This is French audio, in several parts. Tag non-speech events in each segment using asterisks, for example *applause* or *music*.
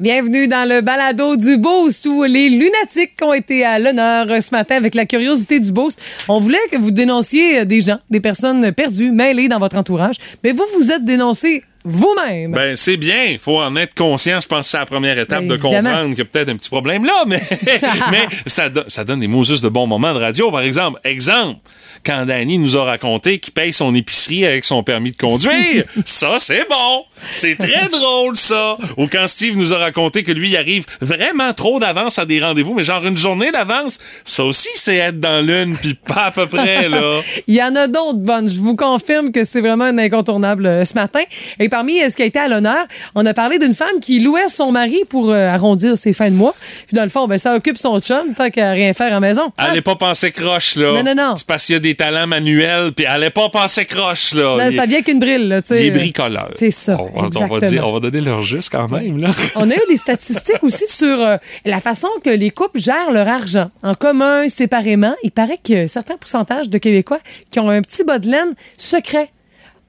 Bienvenue dans le balado du Boost où les lunatiques ont été à l'honneur ce matin avec la curiosité du Boost. On voulait que vous dénonciez des gens, des personnes perdues, mêlées dans votre entourage. Mais vous, vous êtes dénoncé vous-même. Ben, c'est bien. Il faut en être conscient. Je pense que c'est la première étape Ben, de comprendre qu'il y a peut-être un petit problème là, mais, *laughs* mais ça, do- ça donne des mots juste de bons moments de radio, par exemple. Exemple, quand Danny nous a raconté qu'il paye son épicerie avec son permis de conduire. *laughs* ça, c'est bon. C'est très drôle, ça. Ou quand Steve nous a raconté que lui, il arrive vraiment trop d'avance à des rendez-vous, mais genre une journée d'avance. Ça aussi, c'est être dans l'une, puis pas à peu près, là. *laughs* Il y en a d'autres bonnes. Je vous confirme que c'est vraiment un incontournable euh, ce matin. Et parmi euh, ce qui a été à l'honneur, on a parlé d'une femme qui louait son mari pour euh, arrondir ses fins de mois. Puis dans le fond, ben, ça occupe son chum tant qu'à rien faire à la maison. Allez pas penser croche, là. Non, non, non. C'est parce qu'il y a des talents manuels, puis allez pas penser croche, là. Non, Il- ça vient qu'une brille, là, tu sais. Les bricoleurs. C'est ça, On, va- on va exactement. dire, on va donner leur juste quand même, là. *laughs* On a eu des statistiques aussi sur euh, la façon que les couples gèrent leur argent. En commun, séparément, il paraît qu'il y a un certain pourcentage de Québécois qui ont un petit bas de laine secret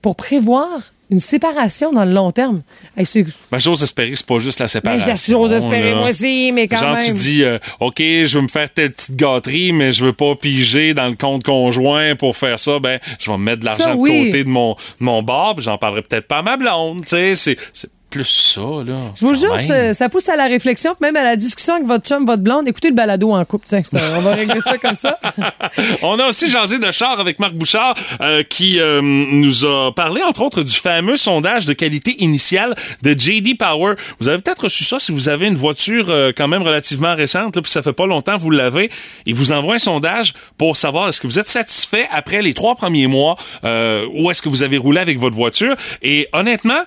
pour prévoir une séparation dans le long terme. Hey, Ben, j'ose espérer que c'est pas juste la Ben, séparation. j'ose espérer, là. moi aussi, mais quand Genre, même. tu dis, euh, OK, je veux me faire telle petite gâterie, mais je veux pas piger dans le compte conjoint pour faire ça. Ben, je vais me mettre de l'argent oui. de côté de mon, de mon bar, j'en parlerai peut-être pas à ma blonde. Tu sais, c'est plus ça, là. Je vous jure, ça, ça pousse à la réflexion, même à la discussion avec votre chum, votre blonde. Écoutez le balado en couple. Tiens, ça, on va régler ça comme ça. *laughs* On a aussi jasé de char avec Marc Bouchard euh, qui euh, nous a parlé entre autres du fameux sondage de qualité initiale de JD Power. Vous avez peut-être reçu ça si vous avez une voiture euh, quand même relativement récente, là, puis ça fait pas longtemps que vous l'avez. Il vous envoie un sondage pour savoir est-ce que vous êtes satisfait après les trois premiers mois ou est-ce que vous avez roulé avec votre voiture. Et honnêtement,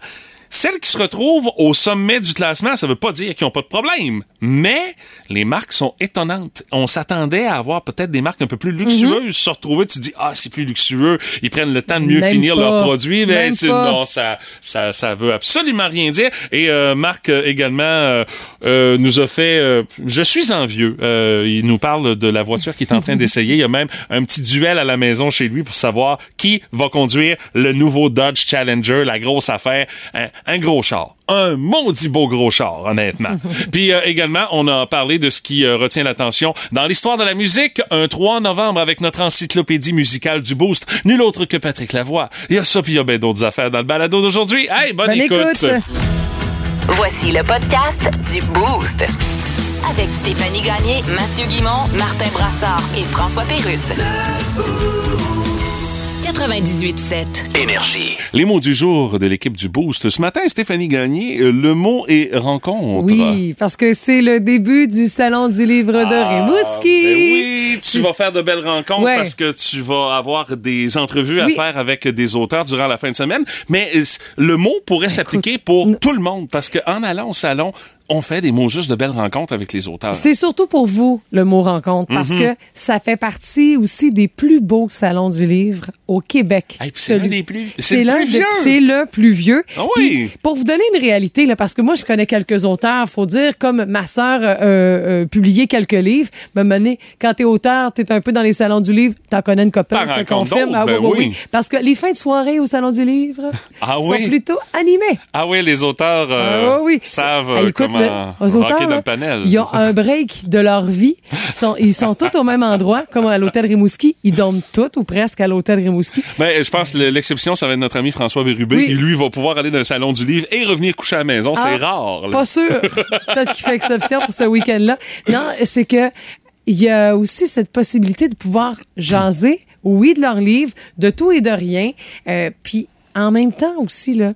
celles qui se retrouvent au sommet du classement, ça veut pas dire qu'ils n'ont pas de problème, mais les marques sont étonnantes. On s'attendait à avoir peut-être des marques un peu plus luxueuses se retrouver. Tu dis ah c'est plus luxueux, ils prennent le temps de mieux Même finir pas. leurs produits, mais non ça ça ça veut absolument rien dire. Et euh, Marc euh, également euh, euh, nous a fait euh, je suis envieux. Euh, il nous parle de la voiture qu'il est en train *laughs* d'essayer. Il y a même un petit duel à la maison chez lui pour savoir qui va conduire le nouveau Dodge Challenger, la grosse affaire, un, un gros char. Un maudit beau gros char, honnêtement. *laughs* Puis euh, également, on a parlé de ce qui euh, retient l'attention dans l'histoire de la musique. Un 3 novembre avec notre encyclopédie musicale du Boost. Nul autre que Patrick Lavoie. Il y a ça, puis il y a bien d'autres affaires dans le balado d'aujourd'hui. Hey, bonne, Bonne écoute. Voici le podcast du Boost. Avec Stéphanie Gagné, Mathieu Guimont, Martin Brassard et François Pérusse. 98.7. Énergie. Les mots du jour de l'équipe du Boost. Ce matin, Stéphanie Gagné, euh, le mot est rencontre. Oui, parce que c'est le début du Salon du livre de Ah, Rimouski. ben oui, tu vas faire de belles rencontres Ouais. parce que tu vas avoir des entrevues Oui. à faire avec des auteurs durant la fin de semaine. Mais euh, le mot pourrait s'appliquer pour tout le monde parce qu'en allant au salon, on fait des mots juste de belles rencontres avec les auteurs. C'est surtout pour vous, le mot rencontre, parce Mhm. que ça fait partie aussi des plus beaux salons du livre au Québec. Hey, c'est Celui- l'un des plus- c'est le plus de- vieux. C'est le plus vieux. Ah oui. Pour vous donner une réalité, là, parce que moi, je connais quelques auteurs, faut dire, comme ma sœur euh, euh, publié quelques livres, me mener, quand t'es auteur, t'es un peu dans les salons du livre, t'en connais une copine, je te confirme. Ah, ben oui, oui, oui. oui. Parce que les fins de soirée au salon du livre Ah sont plutôt animées. Ah oui, les auteurs euh, Ah oui. savent euh, écoute, auteurs, là, panel. ils ont un break de leur vie. Ils sont, ils sont tous au même endroit, comme à l'hôtel Rimouski. Ils dorment tous ou presque à l'hôtel Rimouski. Ben, je pense que l'exception, ça va être notre ami François Bérubé, Oui. qui lui va pouvoir aller dans le salon du livre et revenir coucher à la maison. Ah, c'est rare. là. Pas sûr. Peut-être qu'il fait exception pour ce week-end-là. Non, c'est que il y a aussi cette possibilité de pouvoir jaser, oui, de leurs livres, de tout et de rien. Euh, puis en même temps aussi, là,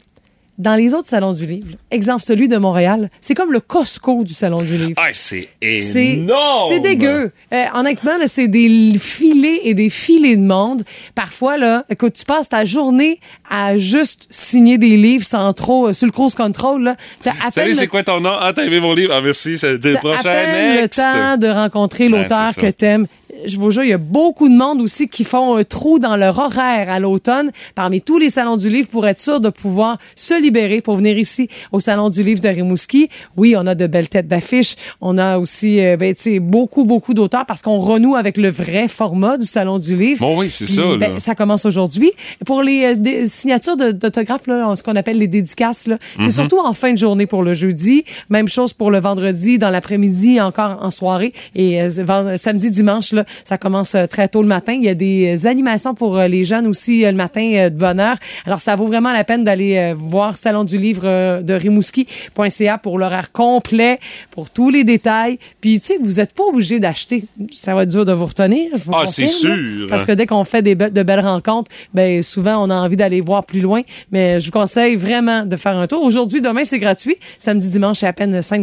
dans les autres salons du livre, exemple celui de Montréal, c'est comme le Costco du salon du livre. Ah, c'est énorme! c'est dégueu. Euh, honnêtement, c'est des filets et des filets de monde. Parfois, là, écoute, tu passes ta journée à juste signer des livres sans trop, euh, sur le cruise control, là. T'as à Salut, peine c'est le- quoi ton nom? Ah, t'as aimé mon livre? Ah, merci, c'est le prochain. le temps de rencontrer Ben, l'auteur ça. que t'aimes. Je vous jure, il y a beaucoup de monde aussi qui font un trou dans leur horaire à l'automne parmi tous les salons du livre pour être sûr de pouvoir se libérer pour venir ici au Salon du Livre de Rimouski. Oui, on a de belles têtes d'affiche. On a aussi euh, ben, tu sais, beaucoup, beaucoup d'auteurs parce qu'on renoue avec le vrai format du Salon du Livre. Bon, oui, c'est ça, là. ben, ça commence aujourd'hui. Pour les euh, signatures d'autographes, là, ce qu'on appelle les dédicaces, là, Mhm. c'est surtout en fin de journée pour le jeudi. Même chose pour le vendredi, dans l'après-midi, encore en soirée. Et euh, samedi, dimanche, là, ça commence euh, très tôt le matin. Il y a des euh, animations pour euh, les jeunes aussi le matin de bonne heure. Alors, ça vaut vraiment la peine d'aller voir Salon du livre de rimouski.ca pour l'horaire complet, pour tous les détails. Puis, tu sais, vous n'êtes pas obligé d'acheter. Ça va être dur de vous retenir. je vous Ah, c'est sûr. Parce que dès qu'on fait des be- de belles rencontres, ben souvent on a envie d'aller voir plus loin. Mais je vous conseille vraiment de faire un tour. Aujourd'hui, demain c'est gratuit. Samedi, dimanche, c'est à peine 5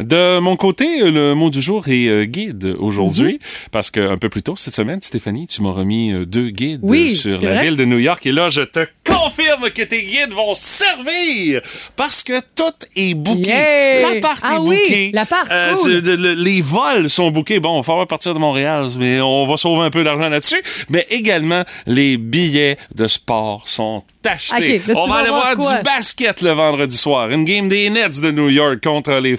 De mon côté, le mot du jour est euh, guide aujourd'hui, Mhm. Parce que un peu plus tôt cette semaine, Stéphanie, tu m'as remis euh, deux guides Oui, sur la vrai. ville de New York. Et là, je te confirme que tes guides vont servir parce que tout est booké. Yeah! L'appart Ah est oui, booké. l'appart, cool. le- les vols sont bookés. Bon, il va partir de Montréal, mais on va sauver un peu d'argent là-dessus. Mais également, les billets de sport sont achetés. On va aller voir du basket le vendredi soir. Une game des Nets de New York contre les,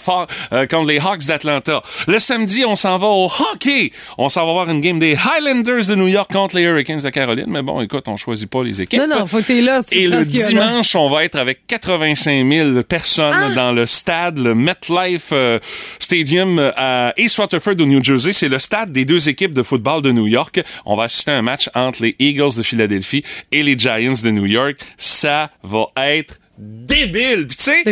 euh, contre les Hawks d'Atlanta. Le samedi, on s'en va au hockey. On s'en va voir une game des Highlanders de New York contre les Hurricanes de Caroline. Mais bon, écoute, on choisit pas les équipes. Non, non, faut que t'es là. c'est Et le dimanche, on va être avec 85 000 personnes Ah! dans le stade, le MetLife euh, Stadium euh, à East Rutherford au New Jersey. C'est le stade des deux équipes de football de New York. On va assister à un match entre les Eagles de Philadelphie et les Giants de New York. Ça va être débile. Puis tu sais,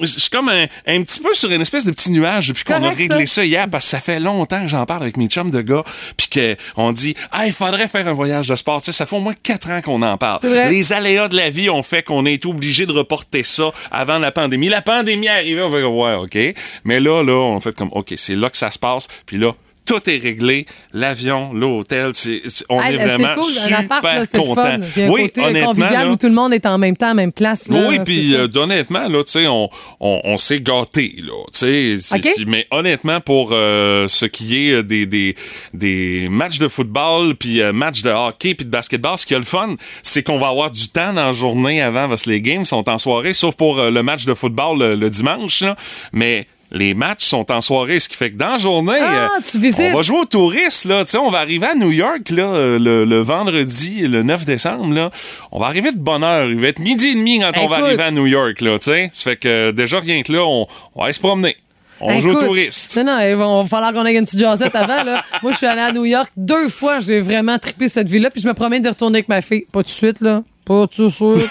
je suis comme un, un petit peu sur une espèce de petit nuage depuis qu'on a réglé ça. ça hier parce que ça fait longtemps que j'en parle avec mes chums de gars puis que on dit ah il faudrait faire un voyage de sport ça fait au moins quatre ans qu'on en parle. Les aléas de la vie ont fait qu'on a été obligé de reporter ça avant la pandémie. La pandémie est arrivée on fait ouais ok mais là là on fait comme ok c'est là que ça se passe puis là tout est réglé, l'avion, l'hôtel, c'est, on Ah, est vraiment c'est cool, super content. oui, côté honnêtement, convivial là, où tout le monde est en même temps, même place. Là, oui, puis euh, honnêtement, là, tu sais, on, on, on s'est gâté, là, tu sais. Mais honnêtement, pour euh, ce qui est euh, des, des, des matchs de football, puis euh, matchs de hockey, puis de basketball, ce qui est le fun, c'est qu'on va avoir du temps dans la journée avant, parce que les games sont en soirée, sauf pour le match de football le, le dimanche, là. Mais les matchs sont en soirée, ce qui fait que dans la journée, Ah, euh, tu visites. on va jouer aux touristes, là. On va arriver à New York, là, euh, le, le vendredi, le 9 décembre, là. On va arriver de bonne heure. Il va être midi et demi quand on va arriver à New York, là. Ça fait que euh, déjà, rien que là, on, on va aller se promener. On joue aux touristes. Non, non, il va falloir qu'on ait une petite jasette avant. Là. *laughs* Moi, je suis allée à New York deux fois. J'ai vraiment trippé cette ville-là. Puis je me promets de retourner avec ma fille. Pas tout de suite, là. Pas tout suite. *laughs*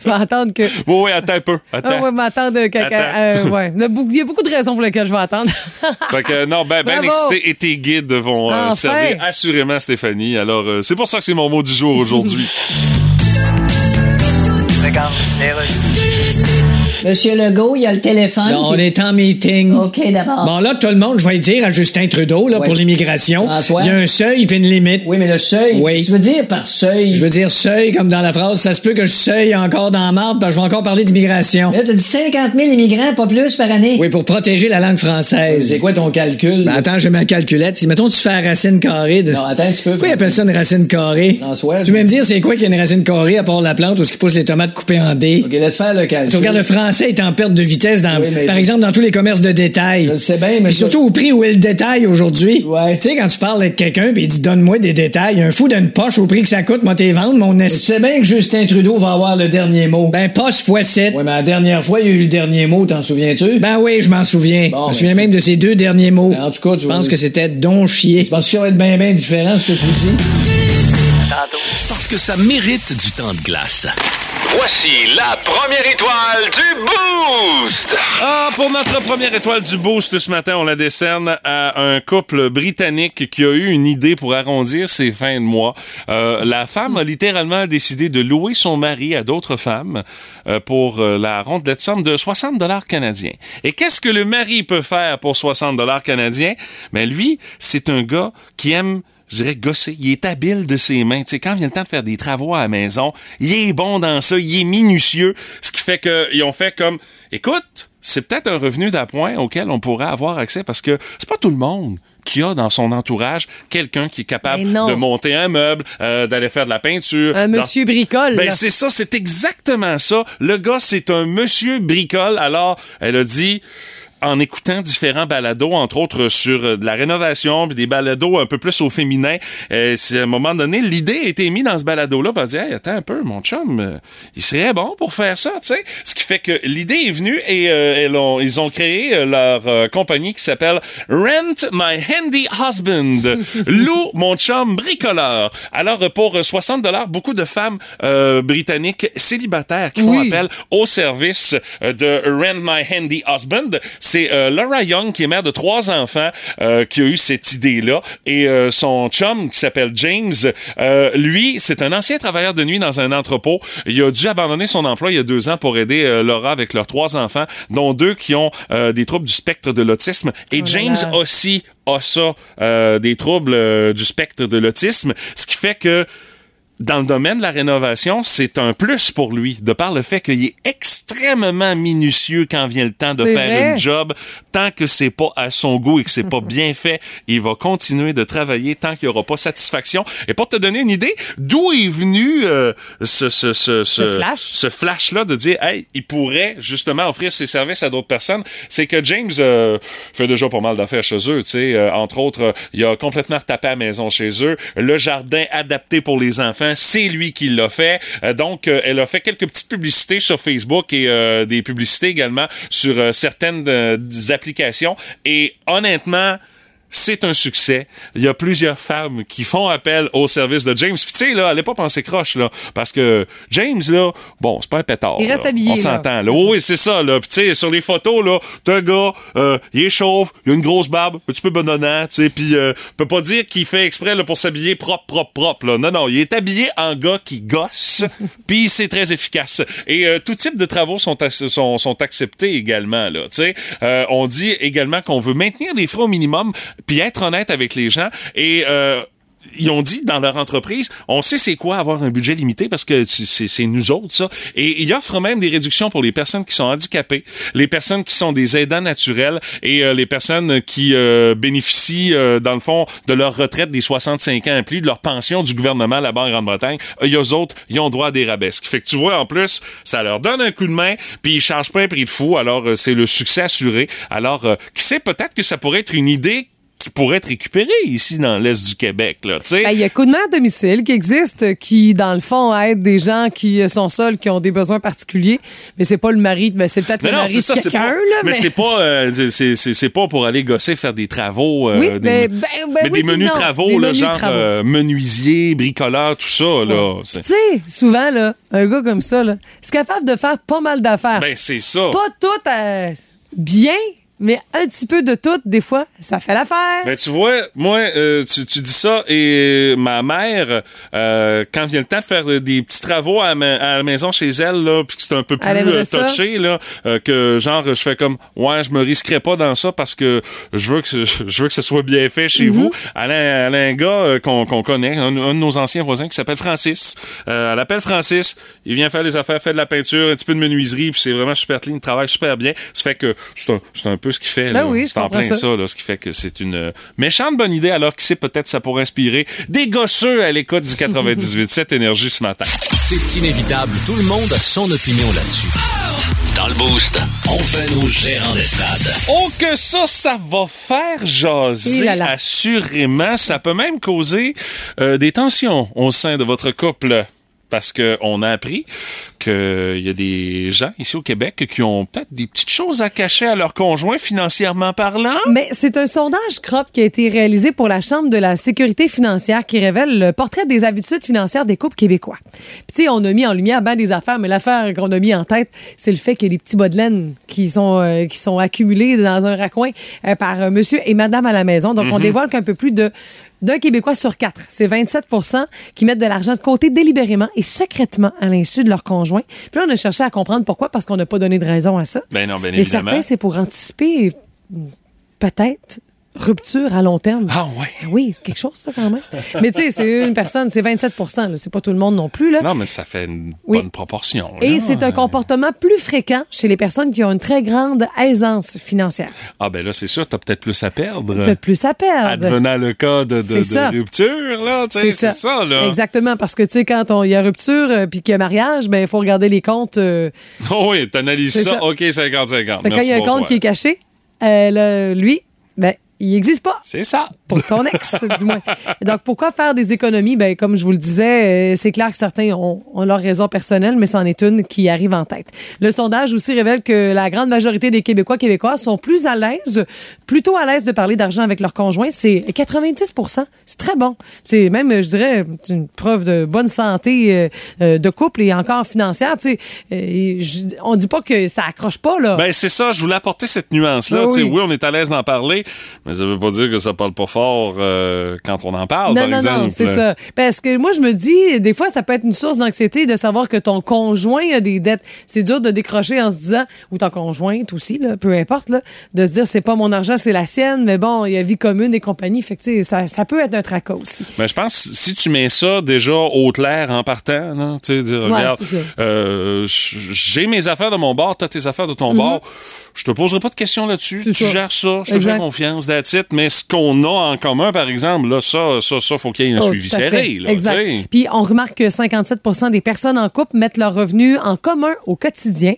je vais attendre que. Oui, oui, attends un peu. Attends. Ah ouais, m'attendre que. euh, ouais. Il y a beaucoup- de raisons pour lesquelles je vais attendre. *laughs* Fait que, non, ben, ben excité et tes guides vont euh, Enfin. servir assurément Stéphanie. Alors, euh, c'est pour ça que c'est mon mot du jour aujourd'hui. *laughs* Monsieur Legault, il y a le téléphone. Là, on est en meeting. OK, d'abord. Bon, là, tout le monde, je vais dire à Justin Trudeau, là, pour l'immigration. Il y a un seuil puis une limite. Oui, mais le seuil. Oui. Tu veux dire par seuil? Je veux dire seuil, comme dans la phrase, ça se peut que je seuille encore dans la marde, parce que je vais encore parler d'immigration. Là, t'as dit 50 000 immigrants, pas plus par année. Oui, pour protéger la langue française. C'est quoi ton calcul? Ben, attends, j'ai ma calculette. Si, mettons, tu fais la racine carrée de... Non, attends un petit peu. Pourquoi ils appellent ça une racine carrée? François, Tu veux me dire c'est quoi qu'il y a une racine carrée à part la plante où ce qui pousse les tomates coupées en dés? OK, laisse faire le calcul. Tu regardes le français est en perte de vitesse dans, Oui, par exemple, dans tous les commerces de détail. Je le sais bien, mais Puis surtout au prix où est le détail aujourd'hui. Ouais. Tu sais, quand tu parles avec quelqu'un puis il dit donne-moi des détails, un fou d'une poche au prix que ça coûte, moi t'es vendre mon Tu esti. sais bien que Justin Trudeau va avoir le dernier mot. Ben, poche fois 7. Oui, mais la dernière fois, il y a eu le dernier mot, t'en souviens-tu? Ben oui, je m'en souviens. Bon, je me ben, souviens même de ces deux derniers mots. Ben, en tout cas, tu je pense que c'était don chier. Tu penses qu'il va être bien, bien différent, ce coup-ci? Parce que ça mérite du temps de glace. Voici la première étoile du Boost! Ah, pour notre première étoile du boost ce matin, on la décerne à un couple britannique qui a eu une idée pour arrondir ses fins de mois. Euh, la femme a littéralement décidé de louer son mari à d'autres femmes euh, pour euh, la rondelette somme de 60 dollars canadiens. Et qu'est-ce que le mari peut faire pour 60 dollars canadiens? Ben lui, c'est un gars qui aime je dirais gosser. Il est habile de ses mains. Tu sais, quand vient le temps de faire des travaux à la maison, il est bon dans ça, il est minutieux, ce qui fait qu'ils ont fait comme, écoute, c'est peut-être un revenu d'appoint auquel on pourrait avoir accès parce que c'est pas tout le monde qui a dans son entourage quelqu'un qui est capable de monter un meuble, euh, d'aller faire de la peinture. Un dans- monsieur bricole. ben c'est ça, c'est exactement ça. Le gars, c'est un monsieur bricole. Alors, elle a dit en écoutant différents balados, entre autres sur euh, de la rénovation, puis des balados un peu plus au féminin, euh, c'est à un moment donné, l'idée a été mise dans ce balado-là, puis dit, hey, attends un peu, mon chum, euh, il serait bon pour faire ça, tu sais. Ce qui fait que l'idée est venue et euh, elles ont- ils ont créé euh, leur compagnie qui s'appelle Rent My Handy Husband. *laughs* Lou, mon chum bricoleur. Alors, pour euh, 60 dollars, beaucoup de femmes euh, britanniques célibataires qui font Oui. appel au service de Rent My Handy Husband. C'est euh, Laura Young, qui est mère de trois enfants, euh, qui a eu cette idée-là. Et euh, son chum, qui s'appelle James, euh, lui, c'est un ancien travailleur de nuit dans un entrepôt. Il a dû abandonner son emploi il y a deux ans pour aider Laura avec leurs trois enfants, dont deux qui ont euh, des troubles du spectre de l'autisme. Et Oh James là. aussi a ça, euh, des troubles du spectre de l'autisme, ce qui fait que dans le domaine de la rénovation, c'est un plus pour lui, de par le fait qu'il est extrêmement minutieux quand vient le temps de faire vrai. une job. Tant que c'est pas à son goût et que c'est pas *laughs* bien fait, il va continuer de travailler tant qu'il n'y aura pas satisfaction. Et pour te donner une idée, d'où est venu euh, ce, ce, ce, Ce flash? ce flash-là de dire, hey, il pourrait justement offrir ses services à d'autres personnes, c'est que James euh, fait déjà pas mal d'affaires chez eux, tu sais. Euh, entre autres, euh, il a complètement retapé à la maison chez eux. Le jardin adapté pour les enfants, c'est lui qui l'a fait. Euh, donc, euh, elle a fait quelques petites publicités sur Facebook et euh, des publicités également sur euh, certaines euh, applications. Et honnêtement, c'est un succès. Il y a plusieurs femmes qui font appel au service de James. Puis tu sais, là, allez pas penser croche, là. Parce que James, là, bon, c'est pas un pétard. Il reste là. habillé, On s'entend, là. Oui, oui, c'est ça, là. Puis tu sais, sur les photos, là, t'as un gars, euh, il est chauve, il a une grosse barbe, un petit peu bedonnant, tu sais. Puis euh, peut pas dire qu'il fait exprès, là, pour s'habiller propre, propre, propre, là. Non, non, il est habillé en gars qui gosse. *laughs* Puis c'est très efficace. Et euh, tout type de travaux sont, sont, sont acceptés également, là. Tu sais, Euh, on dit également qu'on veut maintenir les frais au minimum, puis être honnête avec les gens. Et euh, ils ont dit dans leur entreprise, on sait c'est quoi avoir un budget limité parce que c'est nous autres ça. Et ils offrent même des réductions pour les personnes qui sont handicapées, les personnes qui sont des aidants naturels et euh, les personnes qui euh, bénéficient euh, dans le fond de leur retraite des 65 ans et plus, de leur pension du gouvernement là-bas en Grande-Bretagne. Euh, Eux autres, ils ont droit à des rabais. Ce qui fait que tu vois en plus, ça leur donne un coup de main, puis ils chargent pas un prix de fou. Alors euh, c'est le succès assuré. Alors euh, qui sait peut-être que ça pourrait être une idée qui pourrait être récupérée ici dans l'est du Québec là. Ben, Il y a coup de main à domicile qui existe, qui, dans le fond, aide des gens qui sont seuls, qui ont des besoins particuliers. Mais c'est pas le mari, ben, c'est peut-être Mais le non, mari de quelqu'un, là. Mais, c'est pas, euh, c'est, pas pour aller gosser faire des travaux. euh, Oui, des, ben- mais oui, des menus non. travaux, Des là, menus genre travaux. euh, menuisier, bricoleur, tout ça. Là, Tu sais, souvent, là, un gars comme ça, là, c'est capable de faire pas mal d'affaires. Ben, c'est ça. pas tout euh, bien, mais un petit peu de tout, des fois, ça fait l'affaire. Ben, tu vois, moi, euh, tu, tu dis ça, et ma mère, euh, quand vient le temps de faire des petits travaux à, ma- à la maison chez elle, là, puis que c'est un peu plus euh, touché, là, euh, que genre, je fais comme, ouais, je me risquerais pas dans ça parce que je veux que, *laughs* je veux que ce soit bien fait chez Mm-hmm. vous. Elle a, elle a un gars euh, qu'on qu'on connaît, un, un de nos anciens voisins qui s'appelle Francis. Euh, elle appelle Francis, il vient faire les affaires, fait de la peinture, un petit peu de menuiserie, puis c'est vraiment super clean, il travaille super bien. Ça fait que c'est un, c'est un peu ce qu'il fait, Ben oui, c'est en plein ça. ça, là, ce qui fait que c'est une euh, méchante bonne idée, alors qui sait, peut-être ça pourrait inspirer des gosseux à l'écoute du 98 cette énergie ce matin. C'est inévitable, tout le monde a son opinion là-dessus. Dans le boost, on fait nos gérants d'estrade. Oh que ça, ça va faire jaser, Et là là. assurément. Ça peut même causer euh, des tensions au sein de votre couple. Parce qu'on a appris qu'il y a des gens ici au Québec qui ont peut-être des petites choses à cacher à leur conjoint financièrement parlant. Mais c'est un sondage CROP qui a été réalisé pour la Chambre de la sécurité financière qui révèle le portrait des habitudes financières des couples québécois. Puis tu sais, on a mis en lumière ben des affaires, mais l'affaire qu'on a mis en tête, c'est le fait qu'il y a des petits bas de laine qui sont, euh, qui sont accumulés dans un raccoin euh, par euh, monsieur et madame à la maison. Donc, on dévoile qu'un peu plus de d'un Québécois sur quatre, c'est 27% qui mettent de l'argent de côté délibérément et secrètement à l'insu de leur conjoint. Puis là, on a cherché à comprendre pourquoi, parce qu'on n'a pas donné de raison à ça. Ben non, ben Mais évidemment. certains, c'est pour anticiper peut-être rupture à long terme. Ah ouais. Oui, c'est quelque chose, ça, quand même. Mais tu sais, c'est une personne, c'est 27 là. C'est pas tout le monde non plus, là. Non, mais ça fait une Oui. bonne proportion. Et c'est un comportement plus fréquent chez les personnes qui ont une très grande aisance financière. Ah ben là, c'est sûr, t'as peut-être plus à perdre. Peut-être plus à perdre. Advenant le cas de, de, de rupture, là, tu sais, c'est ça. là. Exactement, parce que, tu sais, quand on- il y a rupture euh, puis qu'il y a mariage, ben, il faut regarder les comptes. euh, *laughs* Oh oui, t'analyses C'est ça. ça. OK, 50-50. fait quand il Merci, y a un compte qui est caché, euh, là, lui, ben, il n'existe pas. C'est ça. Pour ton ex, *laughs* du moins. Et donc, pourquoi faire des économies? Ben, comme je vous le disais, euh, c'est clair que certains ont, ont leur raison personnelle, mais c'en est une qui arrive en tête. Le sondage aussi révèle que la grande majorité des Québécois québécoises sont plus à l'aise, plutôt à l'aise de parler d'argent avec leur conjoint. C'est 90 C'est très bon. C'est même, je dirais, une preuve de bonne santé euh, euh, de couple et encore financière. Tu sais, Euh, je- on dit pas que ça accroche pas, là. Ben, c'est ça, je voulais apporter cette nuance-là. Sais, oui. oui, on est à l'aise d'en parler, mais ça veut pas dire que ça parle pas fort euh, quand on en parle, Non, par non, exemple. non, c'est ça. Parce que moi, je me dis, des fois, ça peut être une source d'anxiété de savoir que ton conjoint a des dettes. C'est dur de décrocher en se disant, ou ton conjointe aussi, là, peu importe, là, de se dire, c'est pas mon argent, c'est la sienne, mais bon, il y a vie commune et compagnie. Fait que, ça, ça peut être un tracas aussi. Mais je pense si tu mets ça déjà au clair en partant, tu sais, dire, Ouais, regarde, euh, j'ai mes affaires de mon bord, t'as tes affaires de ton bord, je te poserai pas de questions là-dessus, Mhm. Tu ça. gères ça, je te fais confiance, mais ce qu'on a en commun, par exemple, là, ça, ça, ça, faut qu'il y ait un Oh, suivi serré, là, Exact. Puis on remarque que 57% des personnes en couple mettent leurs revenus en commun au quotidien.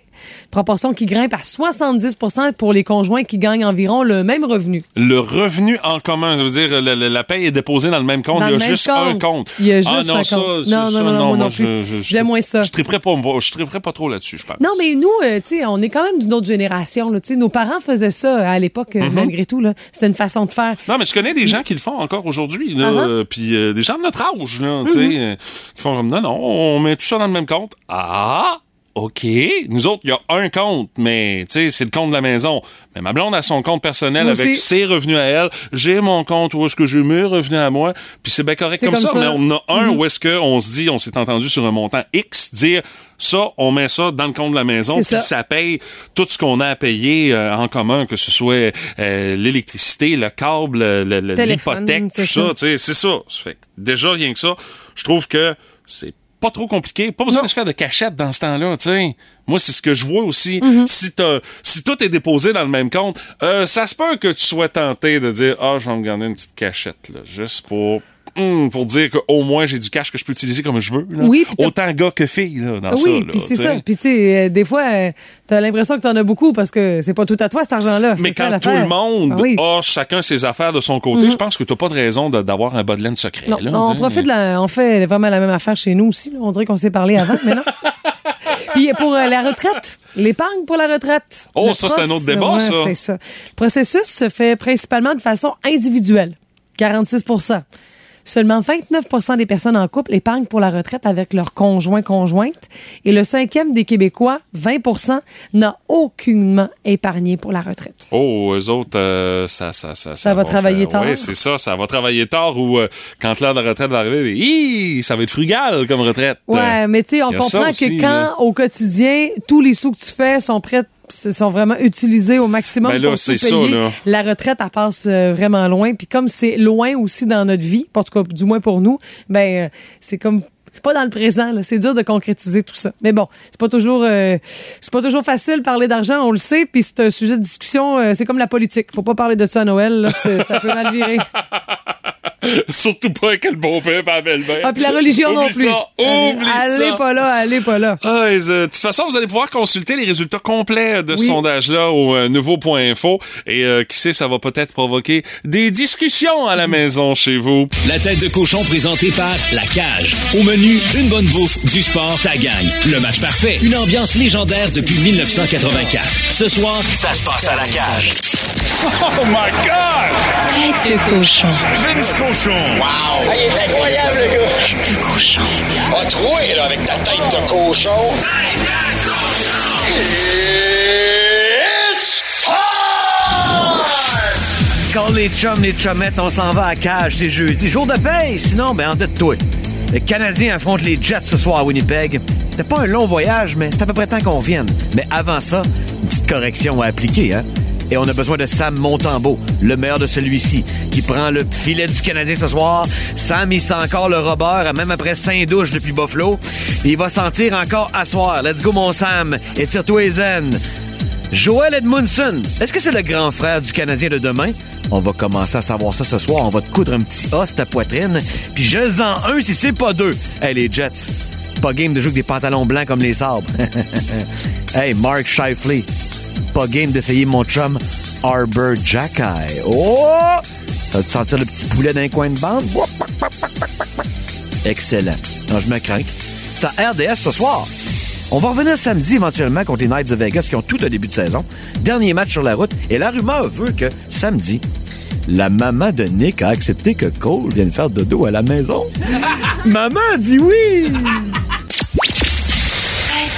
Proportion qui grimpe à 70% pour les conjoints qui gagnent environ le même revenu. Le revenu en commun, ça veut dire la, la- la paye est déposée dans le même compte, Dans il y a juste un compte. Il y a Ah juste non, un ça, compte. Non, ça, non, non, moi non plus. J'aime moins ça. Je triperais pas, je triperais pas trop là-dessus, je pense. Non, mais nous, euh, tu sais, on est quand même d'une autre génération. Là, Tu sais, nos parents faisaient ça à l'époque, Mm-hmm. euh, malgré tout. là. C'était une façon de faire. Non, mais je connais des gens qui le font encore aujourd'hui, Ah ah. euh, puis euh, des gens de notre âge, là, tu sais, euh, qui font comme non, non, on met tout ça dans le même compte. Ah, OK. Nous autres, il y a un compte, mais tu sais, c'est le compte de la maison. Mais ma blonde a son compte personnel Moi avec aussi. ses revenus à elle. J'ai mon compte où est-ce que j'ai mes revenus à moi. Puis c'est bien correct comme, comme ça, ça. Mais on a un Mhm. où est-ce qu'on se dit, on s'est entendu sur un montant X, dire ça, on met ça dans le compte de la maison, puis ça. ça paye tout ce qu'on a à payer euh, en commun, que ce soit euh, l'électricité, le câble, l'hypothèque, tout ça. ça. tu sais, C'est ça. Ça fait que déjà, rien que ça, je trouve que c'est pas trop compliqué. Pas besoin de se faire de cachette dans ce temps-là, tu sais. Moi, c'est ce que je vois aussi. Mm-hmm. Si, t'as- si tout est déposé dans le même compte, euh, ça se peut que tu sois tenté de dire « Ah, je vais me garder une petite cachette, là, juste pour... hum, pour dire qu'au moins j'ai du cash que je peux utiliser comme je veux. là. Oui, Autant gars que filles là, dans ça. oui, puis c'est ça. Puis tu sais, euh, des fois, euh, t'as l'impression que t'en as beaucoup parce que c'est pas tout à toi cet argent-là. Mais ça, quand tout le monde Ah oui. A chacun ses affaires de son côté, je pense que t'as pas de raison d'avoir un bas de laine secret. Non, là, on profite de la, on fait vraiment la même affaire chez nous aussi. là. On dirait qu'on s'est parlé avant, mais non. *laughs* Puis pour euh, la retraite, l'épargne pour la retraite. Oh, Le ça, c'est un autre débat, ouais, ça. C'est ça. Le processus se fait principalement de façon individuelle, 46 Seulement 29% des personnes en couple épargnent pour la retraite avec leur conjoint-conjointe. Et le cinquième des Québécois, 20% n'a aucunement épargné pour la retraite. Oh, eux autres, euh, ça, ça, ça, Ça va travailler tard. Oui, c'est ça, ça va travailler tard ou euh, quand l'heure de la retraite va arriver, hi, ça va être frugal comme retraite. Ouais, mais tu sais, on comprend aussi, que quand, là. au quotidien, tous les sous que tu fais sont prêts sont vraiment utilisés au maximum Ben là, pour ça, là. La retraite, elle passe euh, vraiment loin. Puis comme c'est loin aussi dans notre vie, en tout cas, du moins pour nous, ben euh, c'est comme c'est pas dans le présent, là. c'est dur de concrétiser tout ça. Mais bon, c'est pas toujours euh, c'est pas toujours facile de parler d'argent, on le sait, puis c'est un sujet de discussion, euh, c'est comme la politique. Faut pas parler de ça à Noël, là, ça peut mal virer. *laughs* *laughs* Surtout pas avec le beau-père et belle-mère. Ah, puis la religion Oublie non plus. Ça, oublie allez ça. pas là, allez pas là. Ah, et, euh, de toute façon, vous allez pouvoir consulter les résultats complets de ce sondage-là au euh, nouveau.info. Et euh, qui sait, ça va peut-être provoquer des discussions à la maison chez vous. La tête de cochon présentée par La Cage. Au menu, une bonne bouffe, du sport, ta gagne. Le match parfait, une ambiance légendaire depuis 1984. Ce soir, ça se passe à La Cage. Oh my God! Tête de cochon. Vince Cochon! Wow! Ah, il est incroyable, le gars! Tête de cochon. A troué, là, avec ta tête de cochon! Tête de cochon! It's time! Quand les chums, les chummettes, on s'en va à cage, c'est jeudi. Jour de paye, sinon, ben, en de toi. Les Canadiens affrontent les Jets ce soir à Winnipeg. C'était pas un long voyage, mais c'est à peu près temps qu'on vienne. Mais avant ça, une petite correction à appliquer, hein? Et on a besoin de Sam Montembeau, le meilleur de celui-ci, qui prend le filet du Canadien ce soir. Sam, il sent encore le Robert, même après cinq douches depuis Buffalo. Il va sentir encore à soir. Let's go, mon Sam. Et tire-toi, zen. Joel Edmondson, est-ce que c'est le grand frère du Canadien de demain? On va commencer à savoir ça ce soir. On va te coudre un petit os ta poitrine. Puis je en un si c'est pas deux. Hey, les Jets, pas game de jouer avec des pantalons blancs comme les sabres. *laughs* hey, Mark Shifley, pas game d'essayer mon chum Arbor Jackeye. Oh! Te sentir le petit poulet d'un coin de bande? Excellent. Non, je me crains. C'est à RDS ce soir. On va revenir samedi éventuellement contre les Knights de Vegas qui ont tout au début de saison. Dernier match sur la route. Et la rumeur veut que samedi, la maman de Nick a accepté que Cole vienne faire dodo à la maison. *laughs* maman a dit oui!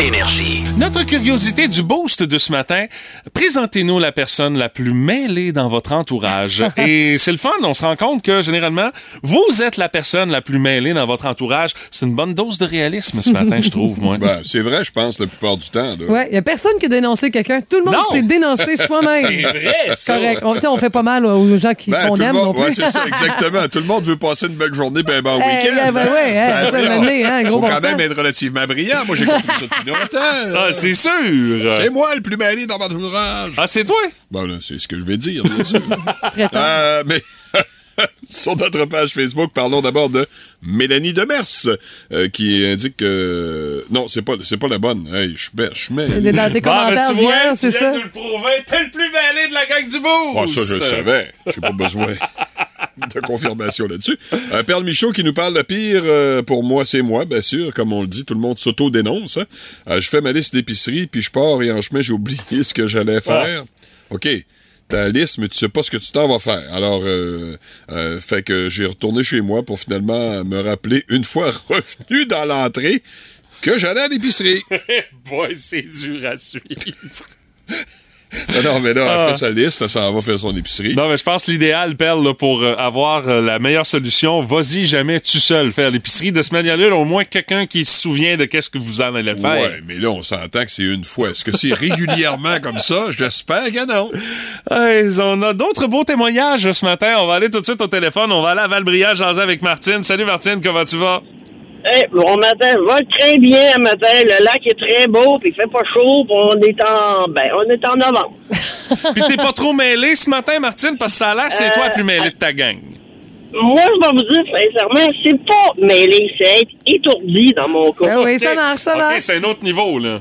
Énergie. Notre curiosité du boost de ce matin, présentez-nous la personne la plus mêlée dans votre entourage. *laughs* Et c'est le fun, on se rend compte que généralement, vous êtes la personne la plus mêlée dans votre entourage. C'est une bonne dose de réalisme ce matin, je trouve, moi. Ben, c'est vrai, je pense, la plupart du temps. là. Ouais, il n'y a personne qui a dénoncé quelqu'un. Tout le monde s'est dénoncé soi-même. *laughs* C'est vrai, ça. Correct. On, on fait pas mal aux gens qui Ben, qu'on aime monde, non plus. ouais, c'est ça, exactement. Tout le monde veut passer une belle journée, ben, bon Eh, week-end. ben, ben, ouais, hein, ça, voyons. l'année, hein, gros Faut bon quand sens. même être relativement brillant. Moi, j'ai compris ça *laughs* Ah, c'est sûr. C'est moi le plus mêlé dans mon entourage. Ah, c'est toi? Bon, là, c'est ce que je vais dire, bien sûr. *laughs* Euh, mais *laughs* sur notre page Facebook, parlons d'abord de Mélanie Demers, euh, qui indique que... Non, c'est pas, c'est pas la bonne. Hey, je suis bête, je suis mêlé. Il est Dans tes Bon, ben, commentaires tu vois, d'hier, tu c'est viens ça? de nous le prouver. T'es le plus mêlé de la gang du boost. Ah, ça, je le savais. J'ai pas besoin *laughs* *laughs* de confirmation là-dessus. Euh, Perle Michaud qui nous parle le pire, euh, pour moi, c'est moi, bien sûr. Comme on le dit, tout le monde s'auto-dénonce. hein. Euh, je fais ma liste d'épicerie, puis je pars et en chemin, j'ai oublié *laughs* ce que j'allais faire. OK. Ta liste, mais tu sais pas ce que tu t'en vas faire. Alors, euh, euh, fait que j'ai retourné chez moi pour finalement me rappeler, une fois *laughs* revenu dans l'entrée, que j'allais à l'épicerie. Boy, c'est dur à suivre. Non, non, mais là, Ah. elle fait sa liste, elle s'en va faire son épicerie. Non, mais je pense que l'idéal, Perle, là, pour euh, avoir euh, la meilleure solution, vas-y jamais tout seul faire l'épicerie. De cette manière-là, là, au moins quelqu'un qui se souvient de qu'est-ce que vous en allez faire. Ouais, mais là, on s'entend que c'est une fois. Est-ce que c'est régulièrement comme ça? J'espère que non. On a d'autres beaux témoignages ce matin. On va aller tout de suite au téléphone. On va aller à Valbriand jaser avec Martine. Salut Martine, comment tu vas? Eh, bon matin, va très bien matin. Le lac est très beau, puis il fait pas chaud, puis on est en ben, on est en novembre. *laughs* Puis t'es pas trop mêlé ce matin, Martine, parce que ça a l'air c'est Euh, toi la plus mêlée de ta gang. Moi, je vais vous dire sincèrement, c'est pas mêlé, c'est être étourdi dans mon cas. Ah oui, ça marche, ça OK, marche. c'est un autre niveau, là.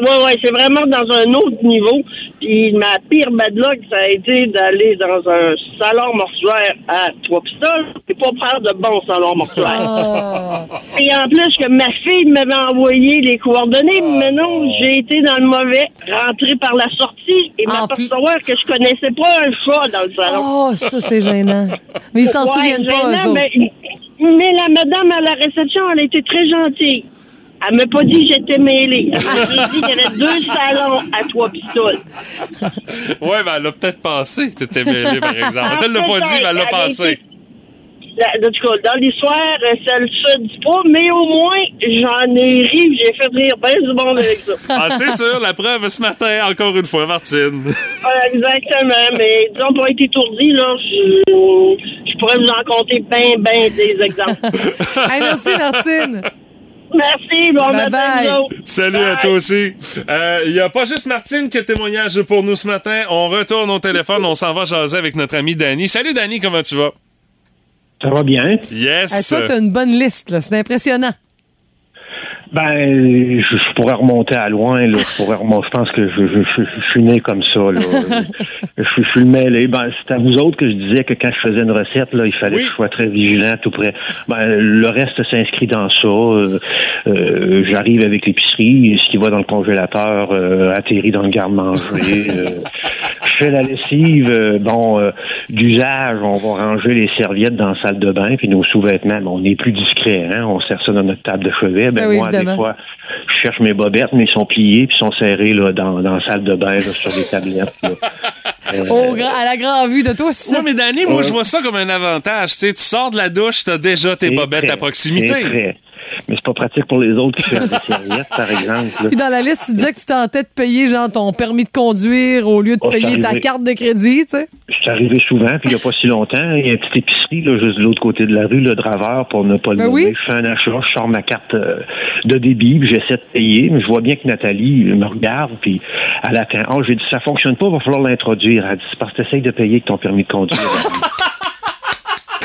Ouais, ouais, c'est vraiment dans un autre niveau. Puis ma pire bad luck, ça a été d'aller dans un salon mortuaire à Trois-Pistoles et pas faire de bon salon mortuaire. Ah. Et en plus que ma fille m'avait envoyé les coordonnées, mais non, j'ai été dans le mauvais, rentré par la sortie et plus- m'apercevoir que je connaissais pas un chat dans le salon. Oh, ça, c'est gênant. Mais ils s'en Ouais, souviennent pas, eux autres. mais, mais la madame à la réception, elle été très gentille. Elle m'a pas dit que j'étais mêlée. Elle m'a dit qu'il y avait deux salons à trois pistoles. Ouais, ben elle a peut-être pensé que t'étais mêlé, par exemple. Elle te l'a pas dit, mais elle l'a pensé. en tout cas, dans l'histoire, ça ne se dit pas, mais au moins, j'en ai ri, j'ai fait rire bien du monde avec ça. Ah, c'est sûr, la preuve ce matin, encore une fois, Martine. Voilà, exactement, mais disons, pour être étourdi, là, je, je pourrais vous en compter bien, bien des exemples. Hey, merci, Martine. Merci, bon Bye matin. Salut à toi aussi. Il n'y a pas juste Martine qui a témoignage pour nous ce matin. On retourne au téléphone, on s'en va jaser avec notre ami Danny. Salut Danny, comment tu vas? Ça va bien. Yes. Hey, toi, t'as une bonne liste, là. C'est impressionnant. Ben, je, je pourrais remonter à loin, là. Je pourrais remonter. Je pense que je, je, je- je suis né comme ça, là. *laughs* je, je suis le mêlé. Ben, c'est à vous autres que je disais que quand je faisais une recette, là, il fallait Oui. que je sois très vigilant, tout près. Ben, le reste s'inscrit dans ça. Euh, euh, J'arrive avec l'épicerie, ce qui va dans le congélateur euh, atterrit dans le garde-manger. *laughs* Euh, je fais la lessive. euh, bon, euh, d'usage, on va ranger les serviettes dans la salle de bain, puis nos sous-vêtements, ben, on est plus discret, hein? On sert ça dans notre table de chevet. Ben, oui, moi. Des fois, je cherche mes bobettes, mais ils sont pliés, puis ils sont serrés là, dans, dans la salle de bain, là, sur des tablettes. là. *laughs* Euh, Au gra- à la grande vue de toi, c'est ça? Ouais, mais Danny, moi, Ouais. je vois ça comme un avantage. Tu sais, tu sors de la douche, t'as déjà tes c'est bobettes à proximité. c'est. Mais c'est pas pratique pour les autres qui font des serviettes, par exemple. Puis dans la liste, tu disais que tu tentais de payer genre ton permis de conduire au lieu de Oh, c'est payer ta carte de crédit, tu sais. Je suis arrivé souvent, puis il n'y a pas si longtemps, il y a une petite épicerie là, juste de l'autre côté de la rue, le Draveur, pour ne pas le Ben nommer. oui. Je fais un achat, je sors ma carte euh, de débit, puis j'essaie de payer, mais je vois bien que Nathalie me regarde, puis elle attend. Oh, j'ai dit, ça fonctionne pas, il va falloir l'introduire. Elle dit, c'est parce que tu de payer avec ton permis de conduire. *laughs*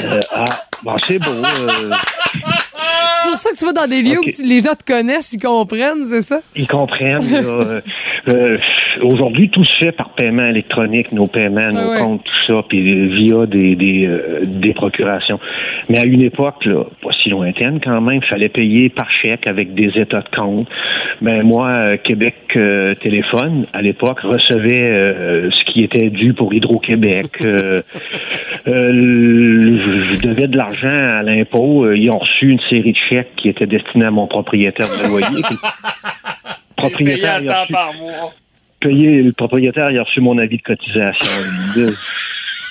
Euh, ah, bon, c'est beau. euh, C'est pour ça que tu vas dans des lieux où tu- les gens te connaissent, ils comprennent, c'est ça? ils comprennent. là, euh, euh, Aujourd'hui, tout se fait par paiement électronique, nos paiements, nos Ah ouais. comptes, tout ça, puis via des, des, euh, des procurations. Mais à une époque, là, pas si lointaine quand même, fallait payer par chèque avec des états de compte. Ben moi, euh, Québec euh, Téléphone, à l'époque, recevait euh, ce qui était dû pour Hydro-Québec. Euh, euh, je devais de l'argent à l'impôt. Ils ont reçu une série de chèques qui étaient destinés à mon propriétaire de loyer. *laughs* Propriétaire, il a reçu- par mois. Payé, le propriétaire, il a reçu mon avis de cotisation.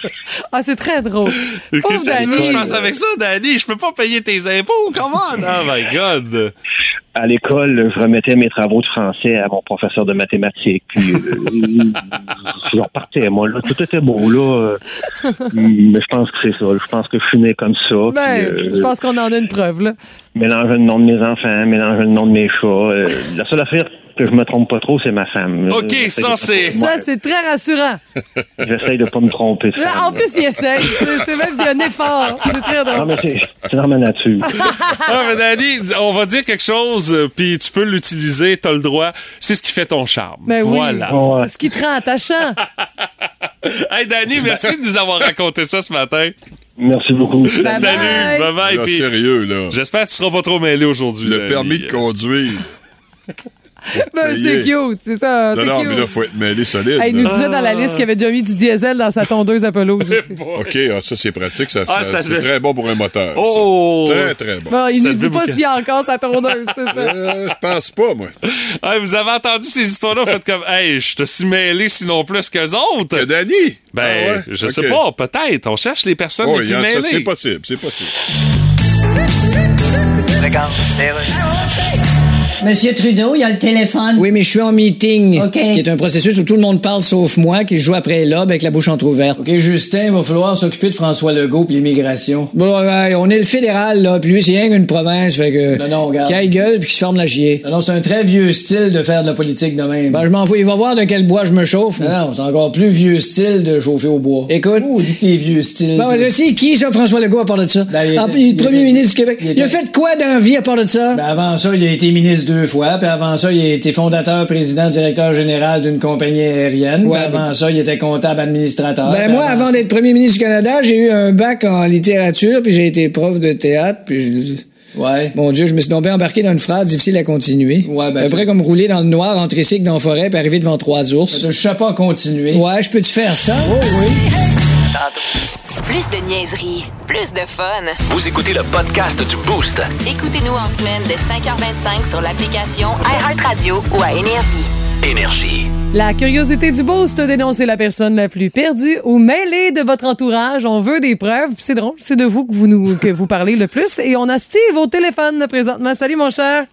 *laughs* Ah, c'est très drôle. Qu'est-ce que je fasse avec ça, Danny? Je peux pas payer tes impôts. Comment? Oh my God. à l'école, je remettais mes travaux de français à mon professeur de mathématiques. Puis, euh, *laughs* je repartais, moi. Là, tout était beau, là. *laughs* Mais je pense que c'est ça. Je pense que je suis né comme ça. Ben, puis, euh, je pense qu'on en a une preuve, là. mélanger le nom de mes enfants, mélanger le nom de mes chats. Euh, la seule affaire que je me trompe pas trop, c'est ma femme. OK, J'essaie ça, c'est- Moi, Ça, c'est très rassurant. *laughs* J'essaye de pas me tromper. en plus, il essaye. C'est même il y a un effort. C'est très Non, drôle. mais c'est dans ma nature. *laughs* Ah, mais Danny, on va dire quelque chose, euh, puis tu peux l'utiliser, t'as le droit. C'est ce qui fait ton charme. Ben oui. Voilà. Ouais. C'est ce qui te rend attachant. *laughs* Hey, Danny, merci de nous avoir raconté ça ce matin. Merci beaucoup. Bye Salut, bye. bye bye. Là, puis sérieux, là. J'espère que tu seras pas trop mêlé aujourd'hui. Le permis de conduire. Ben, c'est cute, c'est ça. Non, C'est non, cute. mais là, faut être mêlé solide. Hey, il nous disait dans la liste qu'il avait déjà mis du diesel dans sa tondeuse à pelouse *laughs* aussi. OK, ah, ça, c'est pratique. Ça, Ah, fait- ça c'est devait- très bon pour un moteur. Oh! Très, très bon. Bon, il Ça nous dit pas s'il y a encore sa tondeuse, c'est ça. Euh, je pense pas, moi. Hey, vous avez entendu ces histoires-là? Faites comme, hey, je te suis mêlé sinon plus qu'eux autres. Que Danny? Ben, Ah ouais? je OK. sais pas, peut-être. On cherche les personnes Oh, les il plus mêlées. c'est possible, c'est possible. Monsieur Trudeau, il y a le téléphone. Oui, mais je suis en meeting. OK. Qui est un processus où tout le monde parle sauf moi, qui joue après l'aube avec la bouche entrouverte. OK, Justin, il va falloir s'occuper de François Legault puis l'immigration. Bon, ouais, on est le fédéral, là, puis lui, c'est rien qu'une province, fait que. Non, non, regarde. Aille gueule puis qu'il se forme la chier. Non, non, c'est un très vieux style de faire de la politique de même. Ben, je m'en fous, il va voir de quel bois je me chauffe. non, non, c'est encore plus vieux style de chauffer au bois. Écoute. Oh, dit t'es vieux style. Ben, je sais, qui, ça, François Legault, à part de ça? Ben, il Ah, était- le il premier était- ministre du Québec. il Il, a fait quoi dans la vie à part de ça? Ben, avant ça, il a été ministre deux fois, puis avant ça, il a été fondateur, président, directeur général d'une compagnie aérienne. Ouais, puis avant ça, il était comptable administrateur. Ben moi, avant d'être premier ministre du Canada, j'ai eu un bac en littérature, puis j'ai été prof de théâtre, puis je- Ouais. Mon Dieu, je me suis tombé embarqué dans une phrase difficile à continuer. Ouais, ben, Après, comme rouler dans le noir, en tricycle dans la forêt, puis arriver devant trois ours. Je sais pas continuer. Ouais, je peux-tu faire ça? Oh oui. Plus de niaiserie, plus de fun. Vous écoutez le podcast du Boost. Écoutez-nous en semaine de 5h25 sur l'application iHeartRadio ou à Énergie. Énergie. La curiosité du boost, dénoncer la personne la plus perdue ou mêlée de votre entourage. On veut des preuves. C'est drôle, c'est de vous que vous nous que vous parlez le plus. Et on a Steve au téléphone présentement. Salut mon cher.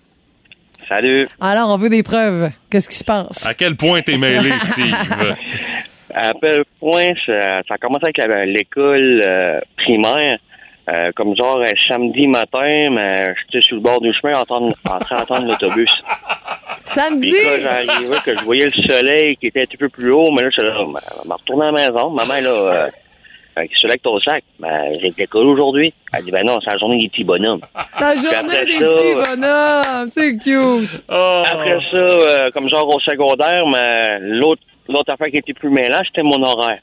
Salut. Alors, on veut des preuves. Qu'est-ce qui se passe? À quel point t'es mêlé, Steve? *laughs* À quel point ça, ça a commencé avec l'école euh, primaire. Euh, comme genre un samedi matin, mais j'étais sur le bord du chemin en, train- en train d'attendre l'autobus. Samedi? Puis quand j'arrivais, que je voyais le soleil qui était un petit peu plus haut, mais là, je suis vais retourner à la maison. Maman, là, euh, avec ce avec ton sac, ben, j'ai de l'école aujourd'hui. Elle dit, ben non, c'est la journée des petits bonhommes. Ta journée des ça, petits bonhommes. C'est cute. Après ça, euh, comme genre au secondaire, mais l'autre l'autre affaire qui était plus mêlant, c'était mon horaire.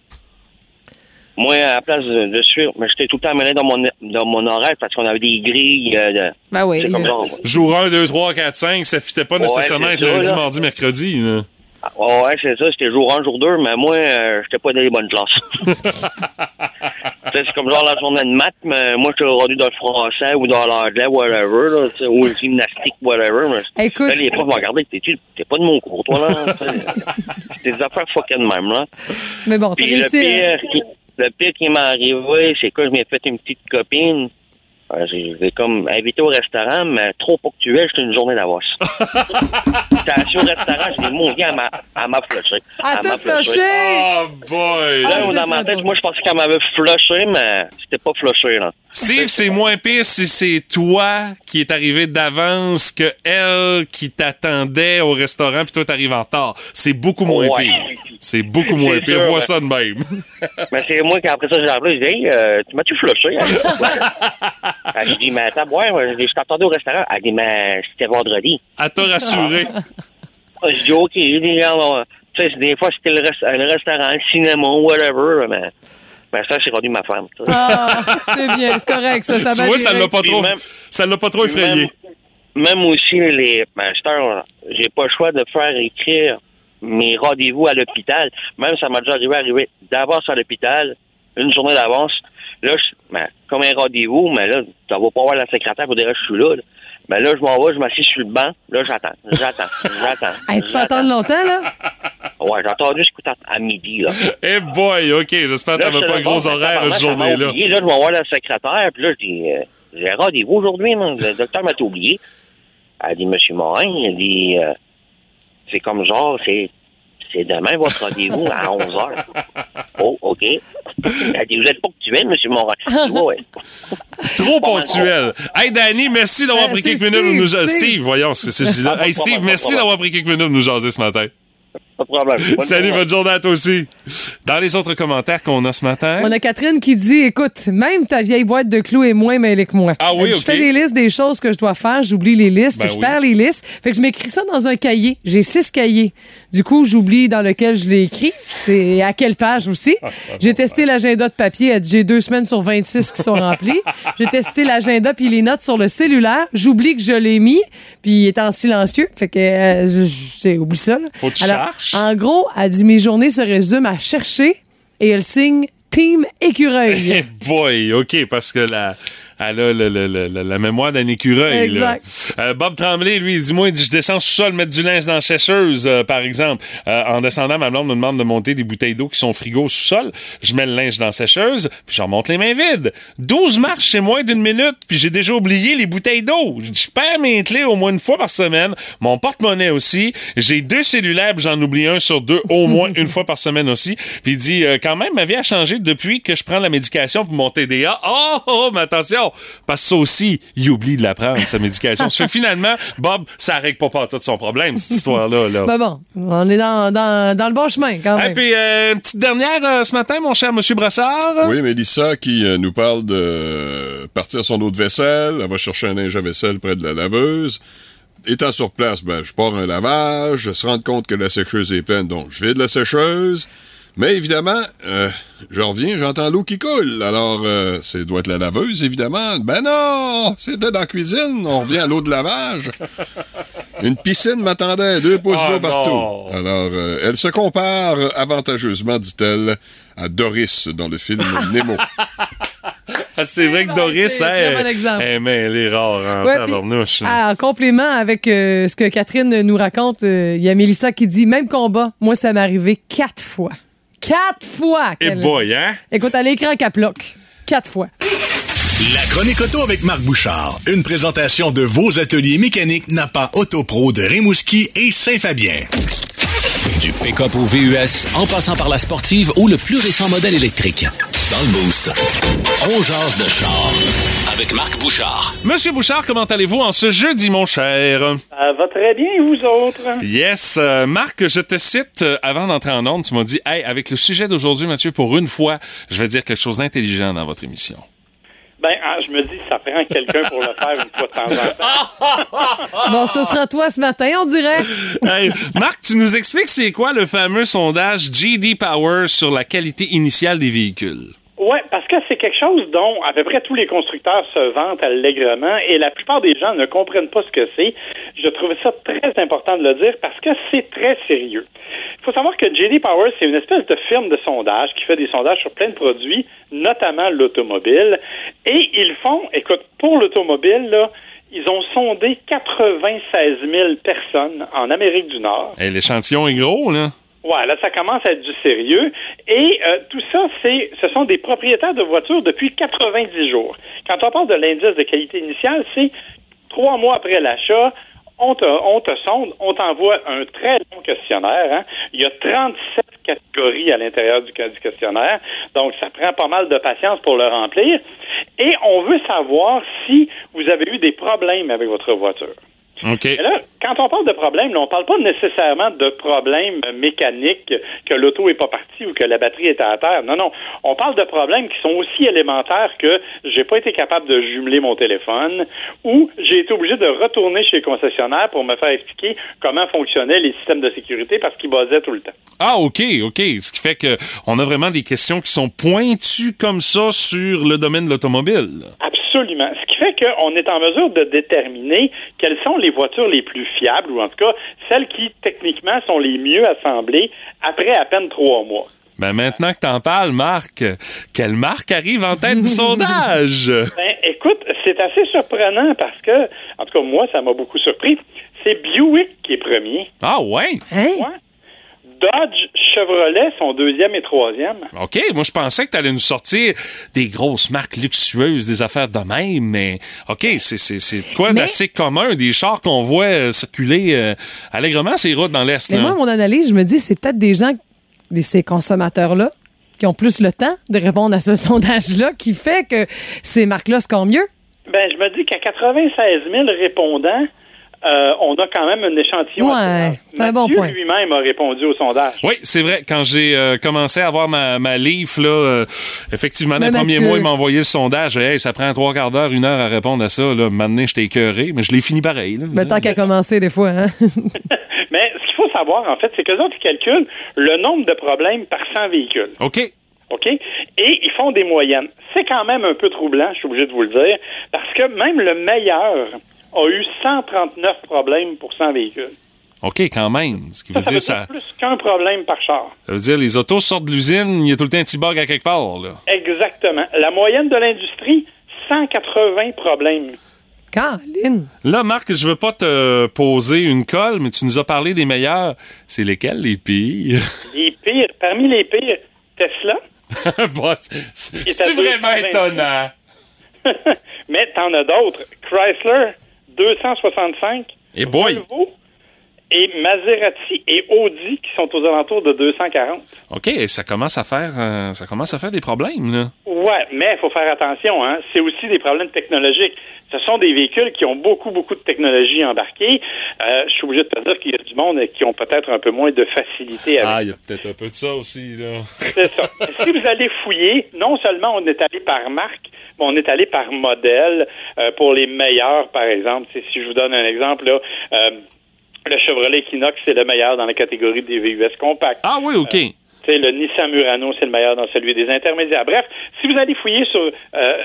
Moi, à la place de, de suivre, mais j'étais tout le temps mêlé dans mon, dans mon horaire parce qu'on avait des grilles. euh, de, Ben oui. comme genre, Jour 1, 2, 3, 4, 5, ça fitait pas Ouais, nécessairement être lundi, là. mardi, mercredi. là. Ah, ouais, c'est ça, c'était jour 1, jour 2, mais moi, euh, j'étais pas dans les bonnes classes. *laughs* C'est comme genre la journée de maths, mais moi, j'étais rendu dans le français ou dans l'anglais, whatever, là, tu sais, ou le gymnastique, whatever. Mais Écoute- là, les profs m'ont regardé, t'es t'es pas de mon cours, toi, là. tu sais. *laughs* C'est des affaires fucking même, là. Mais bon, t'as Puis le réussi. hein? pire, qui, le pire qui m'est arrivé, c'est que je m'ai fait une petite copine. J'ai comme invité au restaurant, mais trop ponctuel, j'étais une journée d'avance. J'étais assis au restaurant, j'ai mon gars, elle m'a- elle m'a flushé. Ah, Elle t'as m'a flushé. flushé! Oh boy! Là, Ah, dans ma tête, moi, je pensais qu'elle m'avait flushé, mais c'était pas flushé, là. Steve, c'est moins pire si c'est toi qui est arrivé d'avance que elle qui t'attendait au restaurant puis toi t'arrives en retard. C'est beaucoup moins Ouais. pire. C'est beaucoup moins *laughs* pire. sûr, Vois ouais. ça de même. *laughs* Mais c'est moi qui, après ça, j'ai appelé, j'ai dit, hey, euh, tu m'as-tu flushé? Elle dit, Ouais. Elle dit, mais attends, ouais, je t'attendais au restaurant. Elle dit, mais c'était vendredi. À te rassurer. Ah, Je dis, OK, regarde, on- tu sais, des fois, c'était le, rest- le restaurant, le cinéma, whatever, mais, mais ça, c'est rendu ma femme. Ah, c'est bien, c'est correct, ça, ça tu va vois, ça gérer. l'a pas trop, même- ça l'a pas trop effrayé. Même, même aussi, les masters, j'ai pas le choix de faire écrire mes rendez-vous à l'hôpital. Même, ça m'a déjà arrivé, arrivé d'avance à l'hôpital, une journée d'avance. Là, je, ben, comme un rendez-vous, mais là, tu vas pas voir la secrétaire pour dire que je suis là. là. Ben là, je m'en vais, je m'assieds sur le banc. Là, j'attends, j'attends, *laughs* j'attends. Hey, tu j'attends. attendre longtemps, là? Ouais, j'ai attendu jusqu'à à midi, là. Eh boy, OK, j'espère que Là, t'avais pas un gros horaire cette ça m'a journée-là. oublié. Là, je vais voir la secrétaire, puis là, je dis, euh, j'ai rendez-vous aujourd'hui, man. le docteur m'a oublié. Elle dit, Monsieur Morin, elle dit, euh, c'est comme genre, c'est, c'est demain votre rendez-vous à *laughs* 11 heures. Oh, OK. Elle dit, vous êtes ponctuel, Monsieur Morin. Ouais. Trop ponctuel. Hey, Danny, merci d'avoir Euh, pris quelques minutes pour nous jaser. Steve. Steve, voyons, c'est c'est- *laughs* c'est- Hey, Steve, merci d'avoir pris quelques minutes pour nous jaser ce matin. Pas de problème. Bonne Salut, journée. bonne journée à toi aussi. Dans les autres commentaires qu'on a ce matin. On a Catherine qui dit Écoute, même ta vieille boîte de clous est moins mêlée que moi. Ah oui, ok. Je fais des listes des choses que je dois faire, j'oublie les listes, Ben je oui. perds les listes. Fait que je m'écris ça dans un cahier. J'ai six cahiers. Du coup, j'oublie dans lequel je l'ai écrit. Et à quelle page aussi. Ah, J'ai testé l'agenda de papier. J'ai deux semaines sur 26 qui sont remplies. *laughs* J'ai testé l'agenda puis les notes sur le cellulaire. J'oublie que je l'ai mis, puis il est en silencieux. Fait que, euh, c'est- oublie ça. là. Faut que tu Alors, cherches. En gros, elle dit Mes journées se résument à chercher et elle signe Team Écureuil. *laughs* Eh boy, OK, parce que la, elle a le- le- le- la mémoire d'un écureuil. là. Euh, Bob Tremblay, lui, il dit Moi, il dit, je descends sous sol mettre du linge dans la sécheuse, euh, par exemple. Euh, en descendant, ma blonde me demande de monter des bouteilles d'eau qui sont frigo sous sol. Je mets le linge dans la sécheuse, puis j'en monte les mains vides. 12 marches, c'est moins d'une minute, puis j'ai déjà oublié les bouteilles d'eau. Je perds mes clés au moins une fois par semaine, mon porte-monnaie aussi. J'ai deux cellulaires, puis j'en oublie un sur deux au moins *laughs* une fois par semaine aussi. Puis il dit Quand même, ma vie a changé depuis que je prends la médication pour mon TDA. Oh, oh, mais attention, parce que ça aussi, il oublie de la prendre, sa médication. ça fait que finalement, Bob, ça règle pas pas tout son problème, cette histoire-là. Là. *laughs* Ben bon, on est dans, dans, dans le bon chemin quand Et même. puis, euh, une petite dernière euh, ce matin, mon cher Monsieur Brassard. Oui, Mélissa qui euh, nous parle de partir son eau de vaisselle. Elle va chercher un linge à vaisselle près de la laveuse. Étant sur place, ben, je pars un lavage, je se rends compte que la sécheuse est pleine, donc je vide la sécheuse. Mais évidemment, euh, je reviens, j'entends l'eau qui coule. Alors, euh, c'est doit être la laveuse, évidemment. Ben non! C'était dans la cuisine. On revient à l'eau de lavage. Une piscine m'attendait, deux pouces Oh d'eau partout. non. Alors, euh, elle se compare avantageusement, dit-elle, à Doris dans le film *laughs* Nemo. Ah, c'est vrai que Doris, c'est un hein, bon exemple. eh, mais elle est rare en Ouais, ah, en complément avec euh, ce que Catherine nous raconte, euh, il y a Mélissa qui dit Même combat, moi, ça m'est arrivé quatre fois. Quatre fois! Et qu'elle- boy, hein? Écoute, à l'écran caploc. Quatre fois. La chronique auto avec Marc Bouchard. Une présentation de vos ateliers mécaniques Napa Autopro de Rimouski et Saint-Fabien. Du pick-up au VUS, en passant par la sportive ou le plus récent modèle électrique. Dans le Boost, on jase de char avec Marc Bouchard. Monsieur Bouchard, comment allez-vous en ce jeudi, mon cher? Ça va très bien, vous autres? Yes. euh, Marc, je te cite euh, avant d'entrer en onde. Tu m'as dit, hey, avec le sujet d'aujourd'hui, Mathieu, pour une fois, je vais dire quelque chose d'intelligent dans votre émission. Ben, ah, je me dis, ça prend quelqu'un pour le faire une fois de temps en temps. *laughs* Bon, ce sera toi ce matin, on dirait. Hey, Marc, tu nous expliques c'est quoi le fameux sondage GD Power sur la qualité initiale des véhicules? Oui, parce que c'est quelque chose dont à peu près tous les constructeurs se vantent allègrement et la plupart des gens ne comprennent pas ce que c'est. Je trouvais ça très important de le dire parce que c'est très sérieux. Il faut savoir que JD Power, c'est une espèce de firme de sondage qui fait des sondages sur plein de produits, notamment l'automobile. Et ils font, écoute, pour l'automobile, là, ils ont sondé 96 000 personnes en Amérique du Nord. Hey, L'échantillon est gros, là. Ouais, là, ça commence à être du sérieux. Et euh, tout ça, c'est, ce sont des propriétaires de voitures depuis 90 jours. Quand on parle de l'indice de qualité initiale, c'est trois mois après l'achat, on te, on te sonde, on t'envoie un très long questionnaire. Hein. Il y a 37 catégories à l'intérieur du, du questionnaire, donc ça prend pas mal de patience pour le remplir. Et on veut savoir si vous avez eu des problèmes avec votre voiture. OK. Et là, quand on parle de problème, là, on parle pas nécessairement de problèmes mécaniques, que l'auto est pas partie ou que la batterie est à terre. Non, non. On parle de problèmes qui sont aussi élémentaires que j'ai pas été capable de jumeler mon téléphone ou j'ai été obligé de retourner chez le concessionnaire pour me faire expliquer comment fonctionnaient les systèmes de sécurité parce qu'ils buzzaient tout le temps. Ah, OK, OK. Ce qui fait que on a vraiment des questions qui sont pointues comme ça sur le domaine de l'automobile. Absolument. Ce qui fait qu'on est en mesure de déterminer quelles sont les voitures les plus fiables, ou en tout cas celles qui, techniquement, sont les mieux assemblées après à peine trois mois. Ben maintenant que t'en parles, Marc, quelle marque arrive en tête du *laughs* sondage? Ben, écoute, c'est assez surprenant parce que, en tout cas, moi, ça m'a beaucoup surpris. C'est Buick qui est premier. Ah ouais? Ouais. Dodge, Chevrolet sont deuxième et troisième. OK, moi je pensais que tu allais nous sortir des grosses marques luxueuses, des affaires de même, mais OK, c'est quoi Mais- d'assez commun, des chars qu'on voit euh, circuler euh, allègrement ces routes dans l'Est. Mais là? moi, mon analyse, je me dis, c'est peut-être des gens, des- ces consommateurs-là, qui ont plus le temps de répondre à ce *laughs* sondage-là, qui fait que ces marques-là scorent mieux. Ben, je me dis qu'à 96 000 répondants, euh, on a quand même un échantillon. Ouais, c'est un bon point. lui-même a répondu au sondage. Oui, c'est vrai. Quand j'ai euh, commencé à avoir ma, ma livre, là, euh, effectivement, dans les premiers mois, il m'a envoyé le sondage. Hey, ça prend trois quarts d'heure, une heure à répondre à ça. Là. Maintenant, j'étais écœuré, mais je l'ai fini pareil. Là. Mais tant qu'à commencer, des fois, hein? *laughs* Mais ce qu'il faut savoir, en fait, c'est qu'eux autres, ils calculent le nombre de problèmes par 100 véhicules. OK. OK? Et ils font des moyennes. C'est quand même un peu troublant, je suis obligé de vous le dire, parce que même le meilleur a eu 139 problèmes pour 100 véhicules. OK, quand même. Ce qui Ça, veut ça veut dire, dire ça, plus qu'un problème par char. ça veut dire les autos sortent de l'usine, il y a tout le temps un petit bug à quelque part. Là. Exactement. La moyenne de l'industrie, 180 problèmes. Caroline. Là, Marc, je veux pas te poser une colle, mais tu nous as parlé des meilleurs. C'est lesquels les pires? *laughs* Les pires, parmi les pires, Tesla. *laughs* Bon, c'est- C'est vraiment étonnant? *laughs* Mais t'en as d'autres. Chrysler, 265. Et boy! Volvo et Maserati et Audi qui sont aux alentours de 240. OK, ça commence à faire, euh, ça commence à faire des problèmes, là. Ouais, mais il faut faire attention. Hein. C'est aussi des problèmes technologiques. Ce sont des véhicules qui ont beaucoup, beaucoup de technologie embarquée. Euh, je suis obligé de te dire qu'il y a du monde qui ont peut-être un peu moins de facilité avec Ah, il y a peut-être un peu de ça aussi, là. C'est ça. si vous allez fouiller, non seulement on est allé par marque, mais on est allé par modèle euh, pour les meilleurs, par exemple. Si je vous donne un exemple, là, euh, le Chevrolet Equinox, c'est le meilleur dans la catégorie des VUS compacts. Ah oui, OK. Sais, le Nissan Murano, c'est le meilleur dans celui des intermédiaires. Bref, si vous allez fouiller sur euh,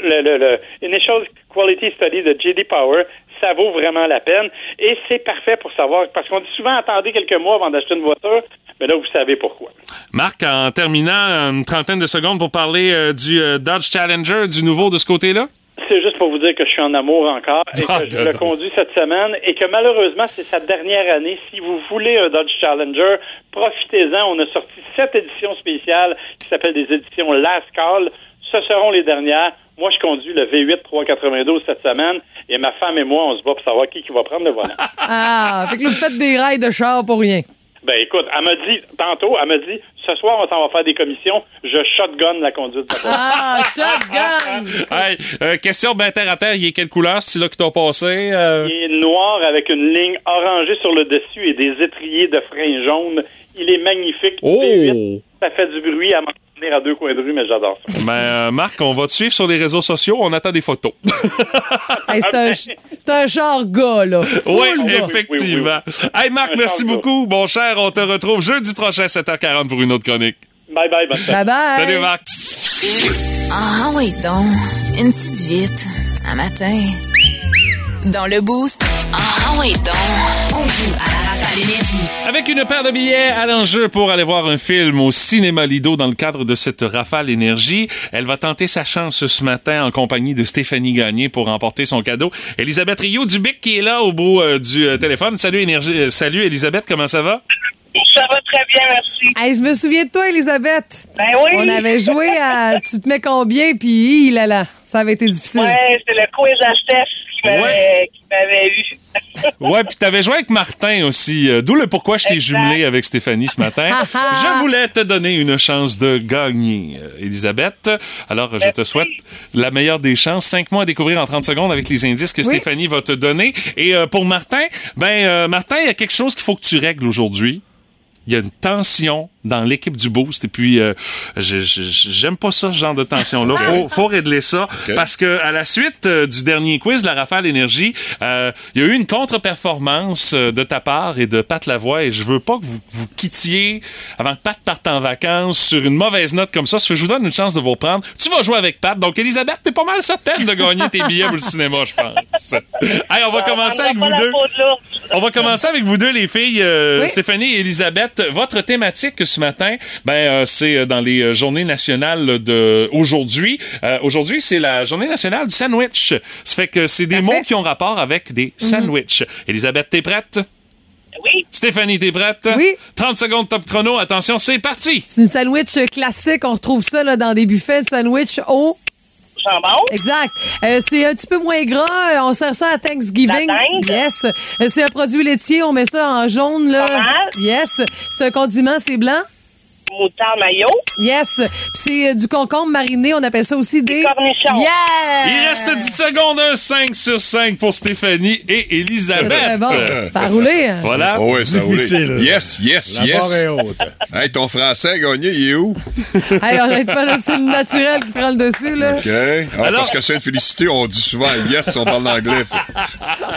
le, le, le Initial Quality Study de JD Power, ça vaut vraiment la peine. Et c'est parfait pour savoir, parce qu'on dit souvent attendez quelques mois avant d'acheter une voiture, mais là, vous savez pourquoi. Marc, en terminant, une trentaine de secondes pour parler euh, du euh, Dodge Challenger, du nouveau de ce côté-là? C'est juste pour vous dire que je suis en amour encore et Ah, que je le conduis cette semaine et que malheureusement, c'est sa dernière année. Si vous voulez un Dodge Challenger, profitez-en. On a sorti sept éditions spéciales qui s'appellent des éditions Last Call. Ce seront les dernières. Moi, je conduis le V8 392 cette semaine et ma femme et moi, on se bat pour savoir qui, qui va prendre le volant. Ah, fait que là, vous faites des rails de char pour rien. Ben écoute, elle m'a dit, tantôt, elle m'a dit, ce soir, on s'en va faire des commissions. Je shotgun la conduite de. Ah, shotgun! *laughs* Hey, euh, question ben terre à terre, il est quelle couleur, c'est là que t'as passé? euh? Il est noir avec une ligne orangée sur le dessus et des étriers de frein jaune. Il est magnifique. Oh! V8, ça fait du bruit à m'en tenir à deux coins de rue, mais j'adore ça. Ben, euh, Marc, on va te suivre sur les réseaux sociaux, on attend des photos. *laughs* Hey, c'est un, c'est un char gars, là. Oui, gars. effectivement. Hey Marc, Un merci beaucoup. Bon cher, on te retrouve jeudi prochain, 7h40 pour une autre chronique. Bye bye, bonne. Bye bye. Salut Marc. Ah oui, donc, une petite vite, un matin. Dans le boost, ah oui, donc, on joue à la Avec une paire de billets à l'enjeu pour aller voir un film au cinéma Lido dans le cadre de cette rafale énergie, elle va tenter sa chance ce matin en compagnie de Stéphanie Gagné pour remporter son cadeau. Elisabeth Rio du Bic qui est là au bout euh, du euh, téléphone. Salut énergie, euh, salut Elisabeth, comment ça va? Ça va très bien, merci. Hey, je me souviens de toi, Elisabeth. Ben oui. On avait joué à Tu te mets combien, puis il est là. Ça avait été difficile. Ouais, c'est le quiz à Steph qui m'avait eu. *laughs* Ouais, puis t'avais joué avec Martin aussi, euh, d'où le pourquoi je t'ai jumelé avec Stéphanie ce matin. je voulais te donner une chance de gagner, euh, Elisabeth. Alors, je te souhaite la meilleure des chances. Cinq mois à découvrir en 30 secondes avec les indices que Oui. Stéphanie va te donner. Et euh, pour Martin, ben, euh, Martin, il y a quelque chose qu'il faut que tu règles aujourd'hui. Il y a une tension dans l'équipe du Boost et puis euh, j'aime pas ça ce genre de tension là faut, faut régler ça parce que à la suite euh, du dernier quiz de la Rafale Énergie euh, il y a eu une contre-performance euh, de ta part et de Pat Lavoie et je veux pas que vous vous quittiez avant que Pat parte en vacances sur une mauvaise note comme ça. Je vous donne une chance de vous reprendre. Tu vas jouer avec Pat. Donc, Elisabeth, t'es pas mal certaine de gagner tes billets pour le cinéma, je pense. Hey, on va commencer avec vous deux. On va commencer avec vous deux, les filles, euh, Oui. Stéphanie et Elisabeth. Votre thématique ce matin, ben, euh, c'est euh, dans les euh, journées nationales de aujourd'hui. Euh, aujourd'hui, c'est la journée nationale du sandwich. Ça fait que c'est des mots qui ont rapport avec des sandwichs. Elisabeth, t'es prête? Oui. Stéphanie, t'es prête? Oui. 30 secondes top chrono. Attention, c'est parti. C'est une sandwich classique. On retrouve ça là, dans des buffets de sandwich au. Exact. Euh, c'est un petit peu moins gras. On sert ça à Thanksgiving. La. Yes. Euh, c'est un produit laitier. On met ça en jaune. Là. Yes. C'est un condiment. C'est blanc? Moutarde mayo. Yes. Puis c'est euh, du concombre mariné. On appelle ça aussi des. cornichons. Yeah! Il reste 10 secondes, un 5 sur 5 pour Stéphanie et Elisabeth. Très bon. Ça a roulé. hein? Voilà. Oh, ouais, ça a roulé. Difficile. Yes, yes, La yes. est haute. hey, ton français a gagné, il est où? *laughs* Hey, honnêtement, là, c'est le naturel qui prend le dessus. Là. OK. Ah, Parce que Sainte-Félicité, on dit souvent yes, on parle l'anglais.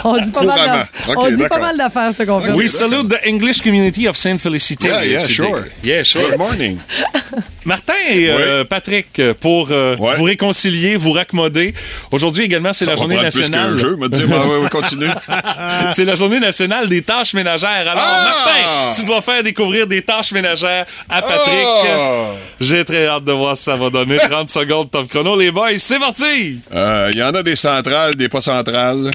On dit pas mal Couramment. OK, on dit pas d'accord. mal d'affaires, je te confirme. We salute the English community of Saint Felicity. Yeah, yeah, sure. Yeah, sure. Good morning. *laughs* Martin et euh, Patrick, pour euh, vous réconcilier, vous raccommoder. Aujourd'hui également, c'est la journée nationale. qu'un jeu, me dire, ouais, ouais, continue. *laughs* c'est la journée nationale des tâches ménagères. Alors, Ah! Martin, tu dois faire découvrir des tâches ménagères à Patrick. Ah! J'ai très hâte de voir ce que ça va donner. *laughs* 30 secondes top chrono, les boys, c'est parti! Euh, Il y en a des centrales, des pas centrales.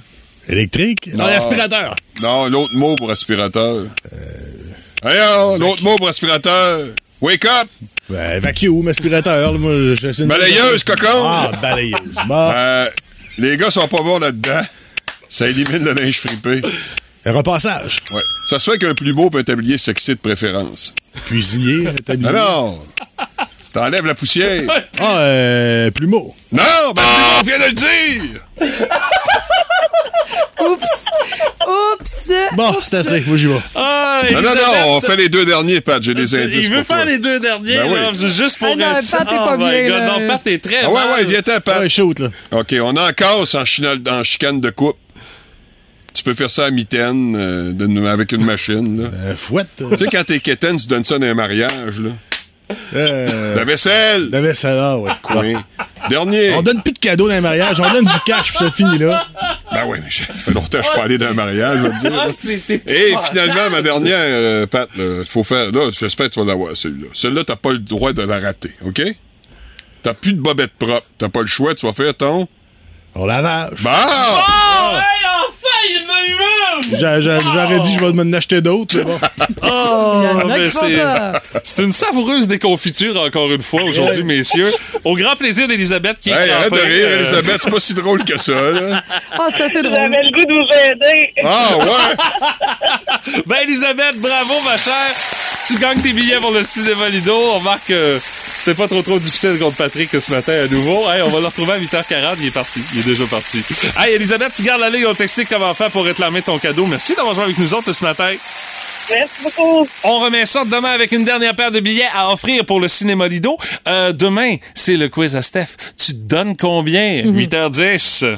Électrique? Non, aspirateur. Non, l'autre mot pour aspirateur. Euh... l'autre mot pour aspirateur. Wake up! Ben, vacuum, aspirateur. là, moi, j'essaie de- Balayeuse, cocon! Ah, balayeuse. Bon. Euh, les gars sont pas bons là-dedans. Ça élimine le linge fripé. Un repassage. Ouais. Ça se fait qu'un plumeau peut un tablier sexy de préférence. Cuisinier, un tablier. Non, non! T'enlèves la poussière. Ah, euh, plumeau. Non, ben plumeau vient de le dire! Oups! Oups! Bon, c'est assez. Moi, j'y vais. Ah, Non, non, non, on fait les deux derniers, Pat. J'ai des indices Il veut pour toi. faire les deux derniers, Ben oui. là, juste pour Ah non, Pat est Oh pas bien, God, là. Non, Pat est très Ah ouais, mal. ouais, viens-t'en, Pat. Ouais, shoot, là. OK, on en casse en, en chicane de coupe. Tu peux faire ça à mitaine, euh, avec une machine. Là. Euh, fouette. Tu sais, quand t'es quétaine, tu donnes ça dans un mariage. Là. Euh, La vaisselle! la vaisselle, ah, ouais. Oui. Dernier. On donne plus de cadeaux dans les mariages. On donne du cash, puis ça finit là. Ben oui, mais ça fait longtemps que je suis pas allé dans un mariage, je dire. Ah, Et finalement, ma dernière, euh, Pat, là, faut faire. Là, j'espère que tu vas l'avoir, celui-là. Celle-là, t'as pas le droit de la rater, OK? T'as plus de bobette propre. T'as pas le choix, tu vas faire ton. On lavage. Bon! J'aurais dit, je vais m'en acheter d'autres. mais bon. Oh, Il y en a mais qui font c'est- ça. C'est une savoureuse déconfiture, encore une fois, aujourd'hui, messieurs. Au grand plaisir d'Elisabeth qui est Hey, arrête de rire, euh, Elisabeth, c'est pas si drôle que ça. Ah, c'est assez drôle. J'avais le goût de vous aider. Ah, ouais! Ben, Elisabeth, bravo, ma chère. Tu gagnes tes billets pour le cinéma Lido. On remarque que c'était pas trop trop difficile contre Patrick ce matin à nouveau. Hey, on va le retrouver à 8h40. Il est parti. Il est déjà parti. Hey, Elisabeth, tu gardes la ligne. On t'explique comment faire pour réclamer ton cadeau. Merci d'avoir joué avec nous autres ce matin. Merci beaucoup. On remet ça demain avec une dernière paire de billets à offrir pour le cinéma Lido. Euh, demain, c'est le quiz à Steph. Tu te donnes combien? 8h10.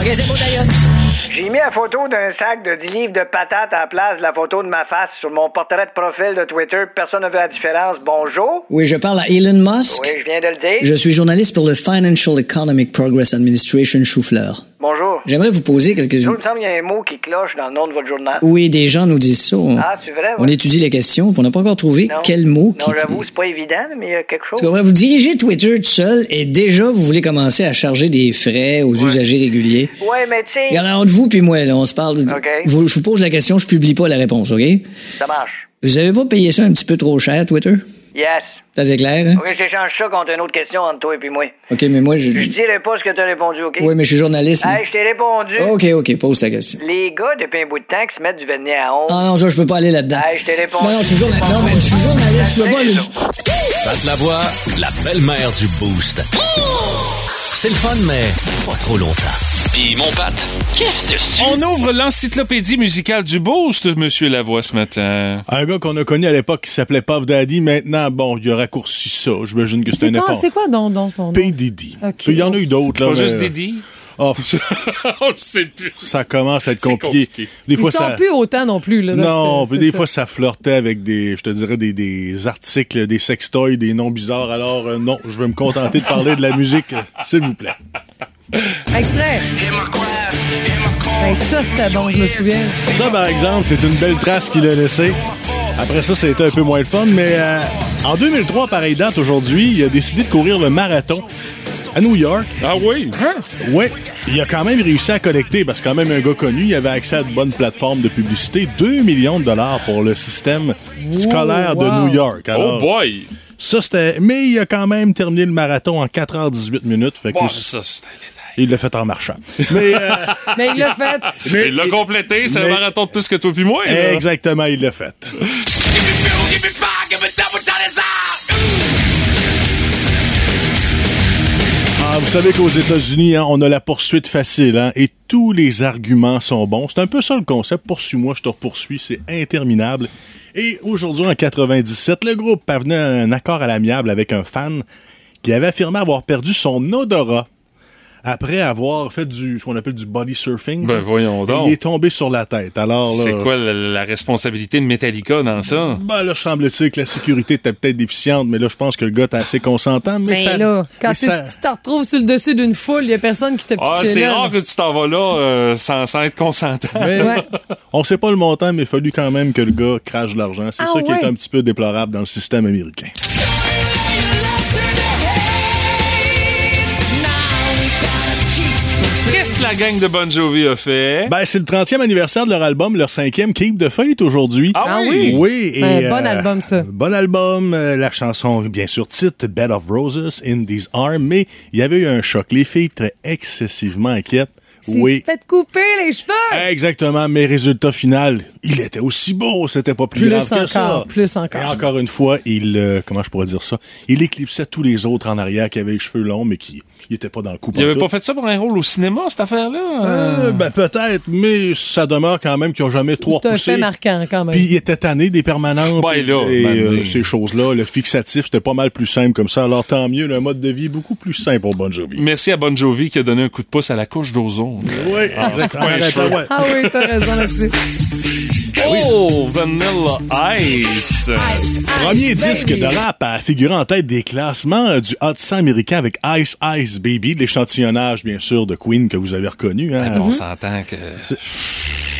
OK, c'est beau, d'ailleurs. J'ai mis la photo d'un sac de 10 livres de patates à la place de la photo de ma face sur mon portrait de profil de Twitter. Personne n'a vu la différence. Bonjour. Oui, je parle à Elon Musk. Oui, je viens de le dire. Je suis journaliste pour le Financial Economic Progress Administration Choufleur. Bonjour. J'aimerais vous poser quelques... Il me semble qu'il y a un mot qui cloche dans le nom de votre journal. Oui, des gens nous disent ça. On, Ah, c'est vrai? on étudie les questions, puis on n'a pas encore trouvé Non. quel mot qui... Non, j'avoue, c'est pas évident, mais il y a quelque chose. Comprends? Vous dirigez Twitter tout seul et déjà vous voulez commencer à charger des frais aux usagers réguliers. Ouais, mais tu sais. Regardez, entre vous puis moi, là, on se parle. de-. Vous- je vous pose la question, je publie pas la réponse, OK? Ça marche. Vous avez pas payé ça un petit peu trop cher, Twitter? Yes. Ça, c'est clair, hein? Ok, j'échange ça contre une autre question entre toi et puis moi. OK, mais moi, je... Je dirai pas ce que t'as répondu, OK? Oui, mais je suis journaliste. Hey, je t'ai répondu. OK, OK, pose ta question. Les gars, depuis un bout de temps, qui se mettent du vernis à ongles. Ah non, ça, je peux pas aller là-dedans. Hey, je t'ai répondu. Non, non, je suis journaliste. Non, mais je suis journaliste, je peux pas aller... Passe la voix, la belle-mère du Boost. C'est le fun, mais pas trop longtemps. Puis mon Pat, qu'est-ce que c'est? On ouvre l'encyclopédie musicale du Boost, Monsieur Lavoie, ce matin. Un gars qu'on a connu à l'époque qui s'appelait Puff Daddy, maintenant, bon, il a raccourci ça. J'imagine que c'est un quoi, effort. c'est quoi dans, dans son nom? P. Diddy. Ok. Il y en a eu d'autres, là. Pas mais- juste Diddy? Oh, *laughs* On le sait plus. ça commence à être compliqué. compliqué. Des Ils fois, sont ça. plus autant non plus. Là, Non, des ça. fois, ça flirtait avec des, je te dirais, des, des articles, des sextoys, des noms bizarres. Alors, euh, non, je vais me contenter de parler de la musique, s'il vous plaît. Extrait. Ben, ça, c'était bon, je me souviens. Ça, par exemple, c'est une belle trace qu'il a laissée. Après ça, ça a été un peu moins le fun, mais euh, en 2003, pareille date aujourd'hui, il a décidé de courir le marathon à New York. Ah oui? Ouais. Il a quand même réussi à collecter, parce que quand même un gars connu, il avait accès à de bonnes plateformes de publicité, 2 millions de dollars pour le système scolaire de wow. New York. Alors, Oh boy! ça, c'était... Mais il a quand même terminé le marathon en 4h18 minutes. Fait que ça, détail. Il l'a fait en marchant. Mais, euh, *laughs* Mais il l'a fait. mais- Il l'a complété, c'est un mais- marathon de plus que toi puis moi. là. Exactement, il l'a fait. Ah, vous savez qu'aux États-Unis, hein, on a la poursuite facile, hein, et tous les arguments sont bons. C'est un peu ça le concept. Poursuis-moi, je te poursuis, c'est interminable. Et aujourd'hui, en 97, le groupe parvenait à un accord à l'amiable avec un fan qui avait affirmé avoir perdu son odorat après avoir fait du, ce qu'on appelle du body surfing. Ben, voyons Et donc. Il est tombé sur la tête. Alors, C'est quoi la, la responsabilité de Metallica dans ça? Ben là, semble-t-il que la sécurité était peut-être déficiente, mais là, je pense que le gars est assez consentant. Mais ça, Ben là, quand mais tu ça- te retrouves sur le dessus d'une foule, il n'y a personne qui t'a Ah, c'est rare que tu t'en vas là euh, sans, sans être consentant. mais Ouais. on sait pas le montant, mais il a fallu quand même que le gars crache l'argent. C'est Ah ça qui ouais? est un petit peu déplorable dans le système américain. Qu'est-ce que la gang de Bon Jovi a fait? Ben, c'est le 30e anniversaire de leur album, leur cinquième Keep the Faith aujourd'hui. Ah oui? Oui. et, Un bon euh, album, ça. Bon album. euh, la chanson, bien sûr, titre Bed of Roses, In These Arms. Mais il y avait eu un choc. Les filles étaient excessivement inquiètes. Oui. fait couper les cheveux. Exactement, mais résultat final, il était aussi beau, c'était pas plus, Plus grave que encore, ça. plus encore. Et encore une fois, il, euh, comment je pourrais dire ça, il éclipsait tous les autres en arrière qui avaient les cheveux longs, mais qui n'étaient pas dans le coup. Il avait pas fait ça pour un rôle au cinéma, cette affaire-là? Euh, ben peut-être, mais ça demeure quand même qu'ils ont jamais trop C'est un repoussé. fait marquant quand même. Puis il était tanné des permanentes Ben et, là, et, ben euh, ces choses-là. Le fixatif, c'était pas mal plus simple comme ça. Alors tant mieux, un mode de vie beaucoup plus simple pour Bon Jovi. Merci à Bon Jovi qui a donné un coup de pouce à la couche d'ozone. Oui, Ah, cheveu. Ouais. Ah oui, t'as raison là-dessus. Oh, Vanilla Ice. Premier Ice disque Baby. de rap à figurer en tête des classements du Hot 100 américain avec Ice Ice Baby, de l'échantillonnage bien sûr de Queen que vous avez reconnu. hein. On s'entend que...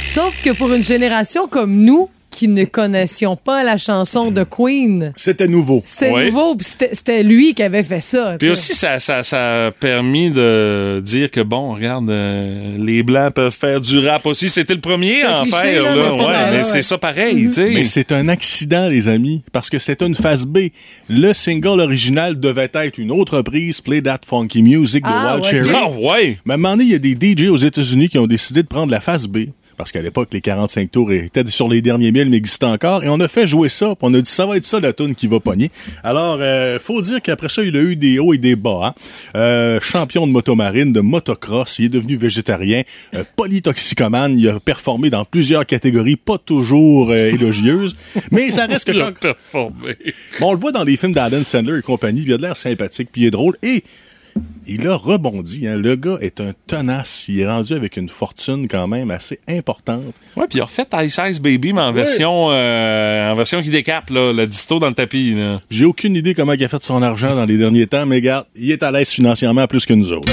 Sauf que pour une génération comme nous, qui ne connaissions pas la chanson de Queen, C'était nouveau. c'est Ouais. nouveau, puis c'était lui qui avait fait ça. Puis aussi, ça, ça, ça a permis de dire que, bon, regarde, euh, les Blancs peuvent faire du rap aussi. C'était le premier à en cliché, faire, là, là. mais c'est Ouais, vrai, mais ouais. c'est ça pareil, tu sais. Mais c'est un accident, les amis, parce que c'est une phase B. Le single original devait être une autre prise, Play That Funky Music de Ah, Wild ouais, Cherry. Ah, ouais! Mais à un moment donné, il y a des DJ aux États-Unis qui ont décidé de prendre la phase B. Parce qu'à l'époque, les 45 tours étaient sur les derniers milles, mais existaient encore. Et on a fait jouer ça. Puis on a dit, ça va être ça la tune qui va pogner. Alors, euh, faut dire qu'après ça, il a eu des hauts et des bas. hein. Euh, champion de motomarine, de motocross. Il est devenu végétarien. Euh, polytoxicomane. Il a performé dans plusieurs catégories, pas toujours euh, élogieuses. Mais ça reste *laughs* que Il a performé. Bon, on le voit dans les films d'Adam Sandler et compagnie, il a de l'air sympathique, puis il est drôle. Et Il a rebondi. hein. Le gars est un tenace. Il est rendu avec une fortune quand même assez importante. Ouais, puis il a refait Ice Ice Baby, mais en version, euh, en version qui décape, là, le disto dans le tapis. J'ai aucune idée comment il a fait son argent dans les derniers temps, mais regarde, il est à l'aise financièrement plus que nous autres.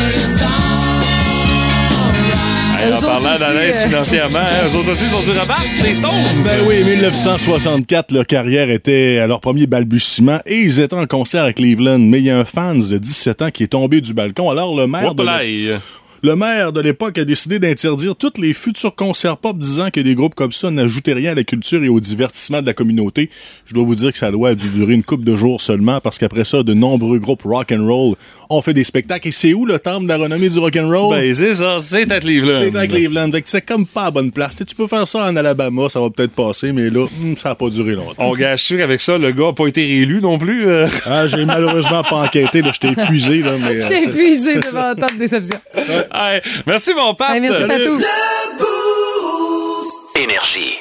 Hey, en parlant d'Alain euh, financièrement, hein, *laughs* eux autres aussi sont du rabat, les Stones. Ben oui, 1964, leur carrière était à leur premier balbutiement et ils étaient en concert à Cleveland. Mais il y a un fan de 17 ans qui est tombé du balcon. Alors le maire de Le maire de l'époque a décidé d'interdire tous les futurs concerts pop disant que des groupes comme ça n'ajoutaient rien à la culture et au divertissement de la communauté. Je dois vous dire que ça doit dû durer une couple de jours seulement parce qu'après ça, de nombreux groupes rock and roll ont fait des spectacles. Et c'est où le temple de la renommée du rock and roll? Ben, c'est ça, c'est à Cleveland. C'est à Cleveland. Fait que c'est comme pas à bonne place. Tu sais, tu peux faire ça en Alabama, ça va peut-être passer, mais là, hum, ça n'a pas duré longtemps. On gâche sûr qu'avec ça, le gars n'a pas été réélu non plus. euh. Ah, j'ai malheureusement pas enquêté, là, j'étais épuisé, là, mais. euh, J'ai c'est- épuisé devant tant de déception. Hey, merci, mon père. Hey, merci, Patou. Énergie.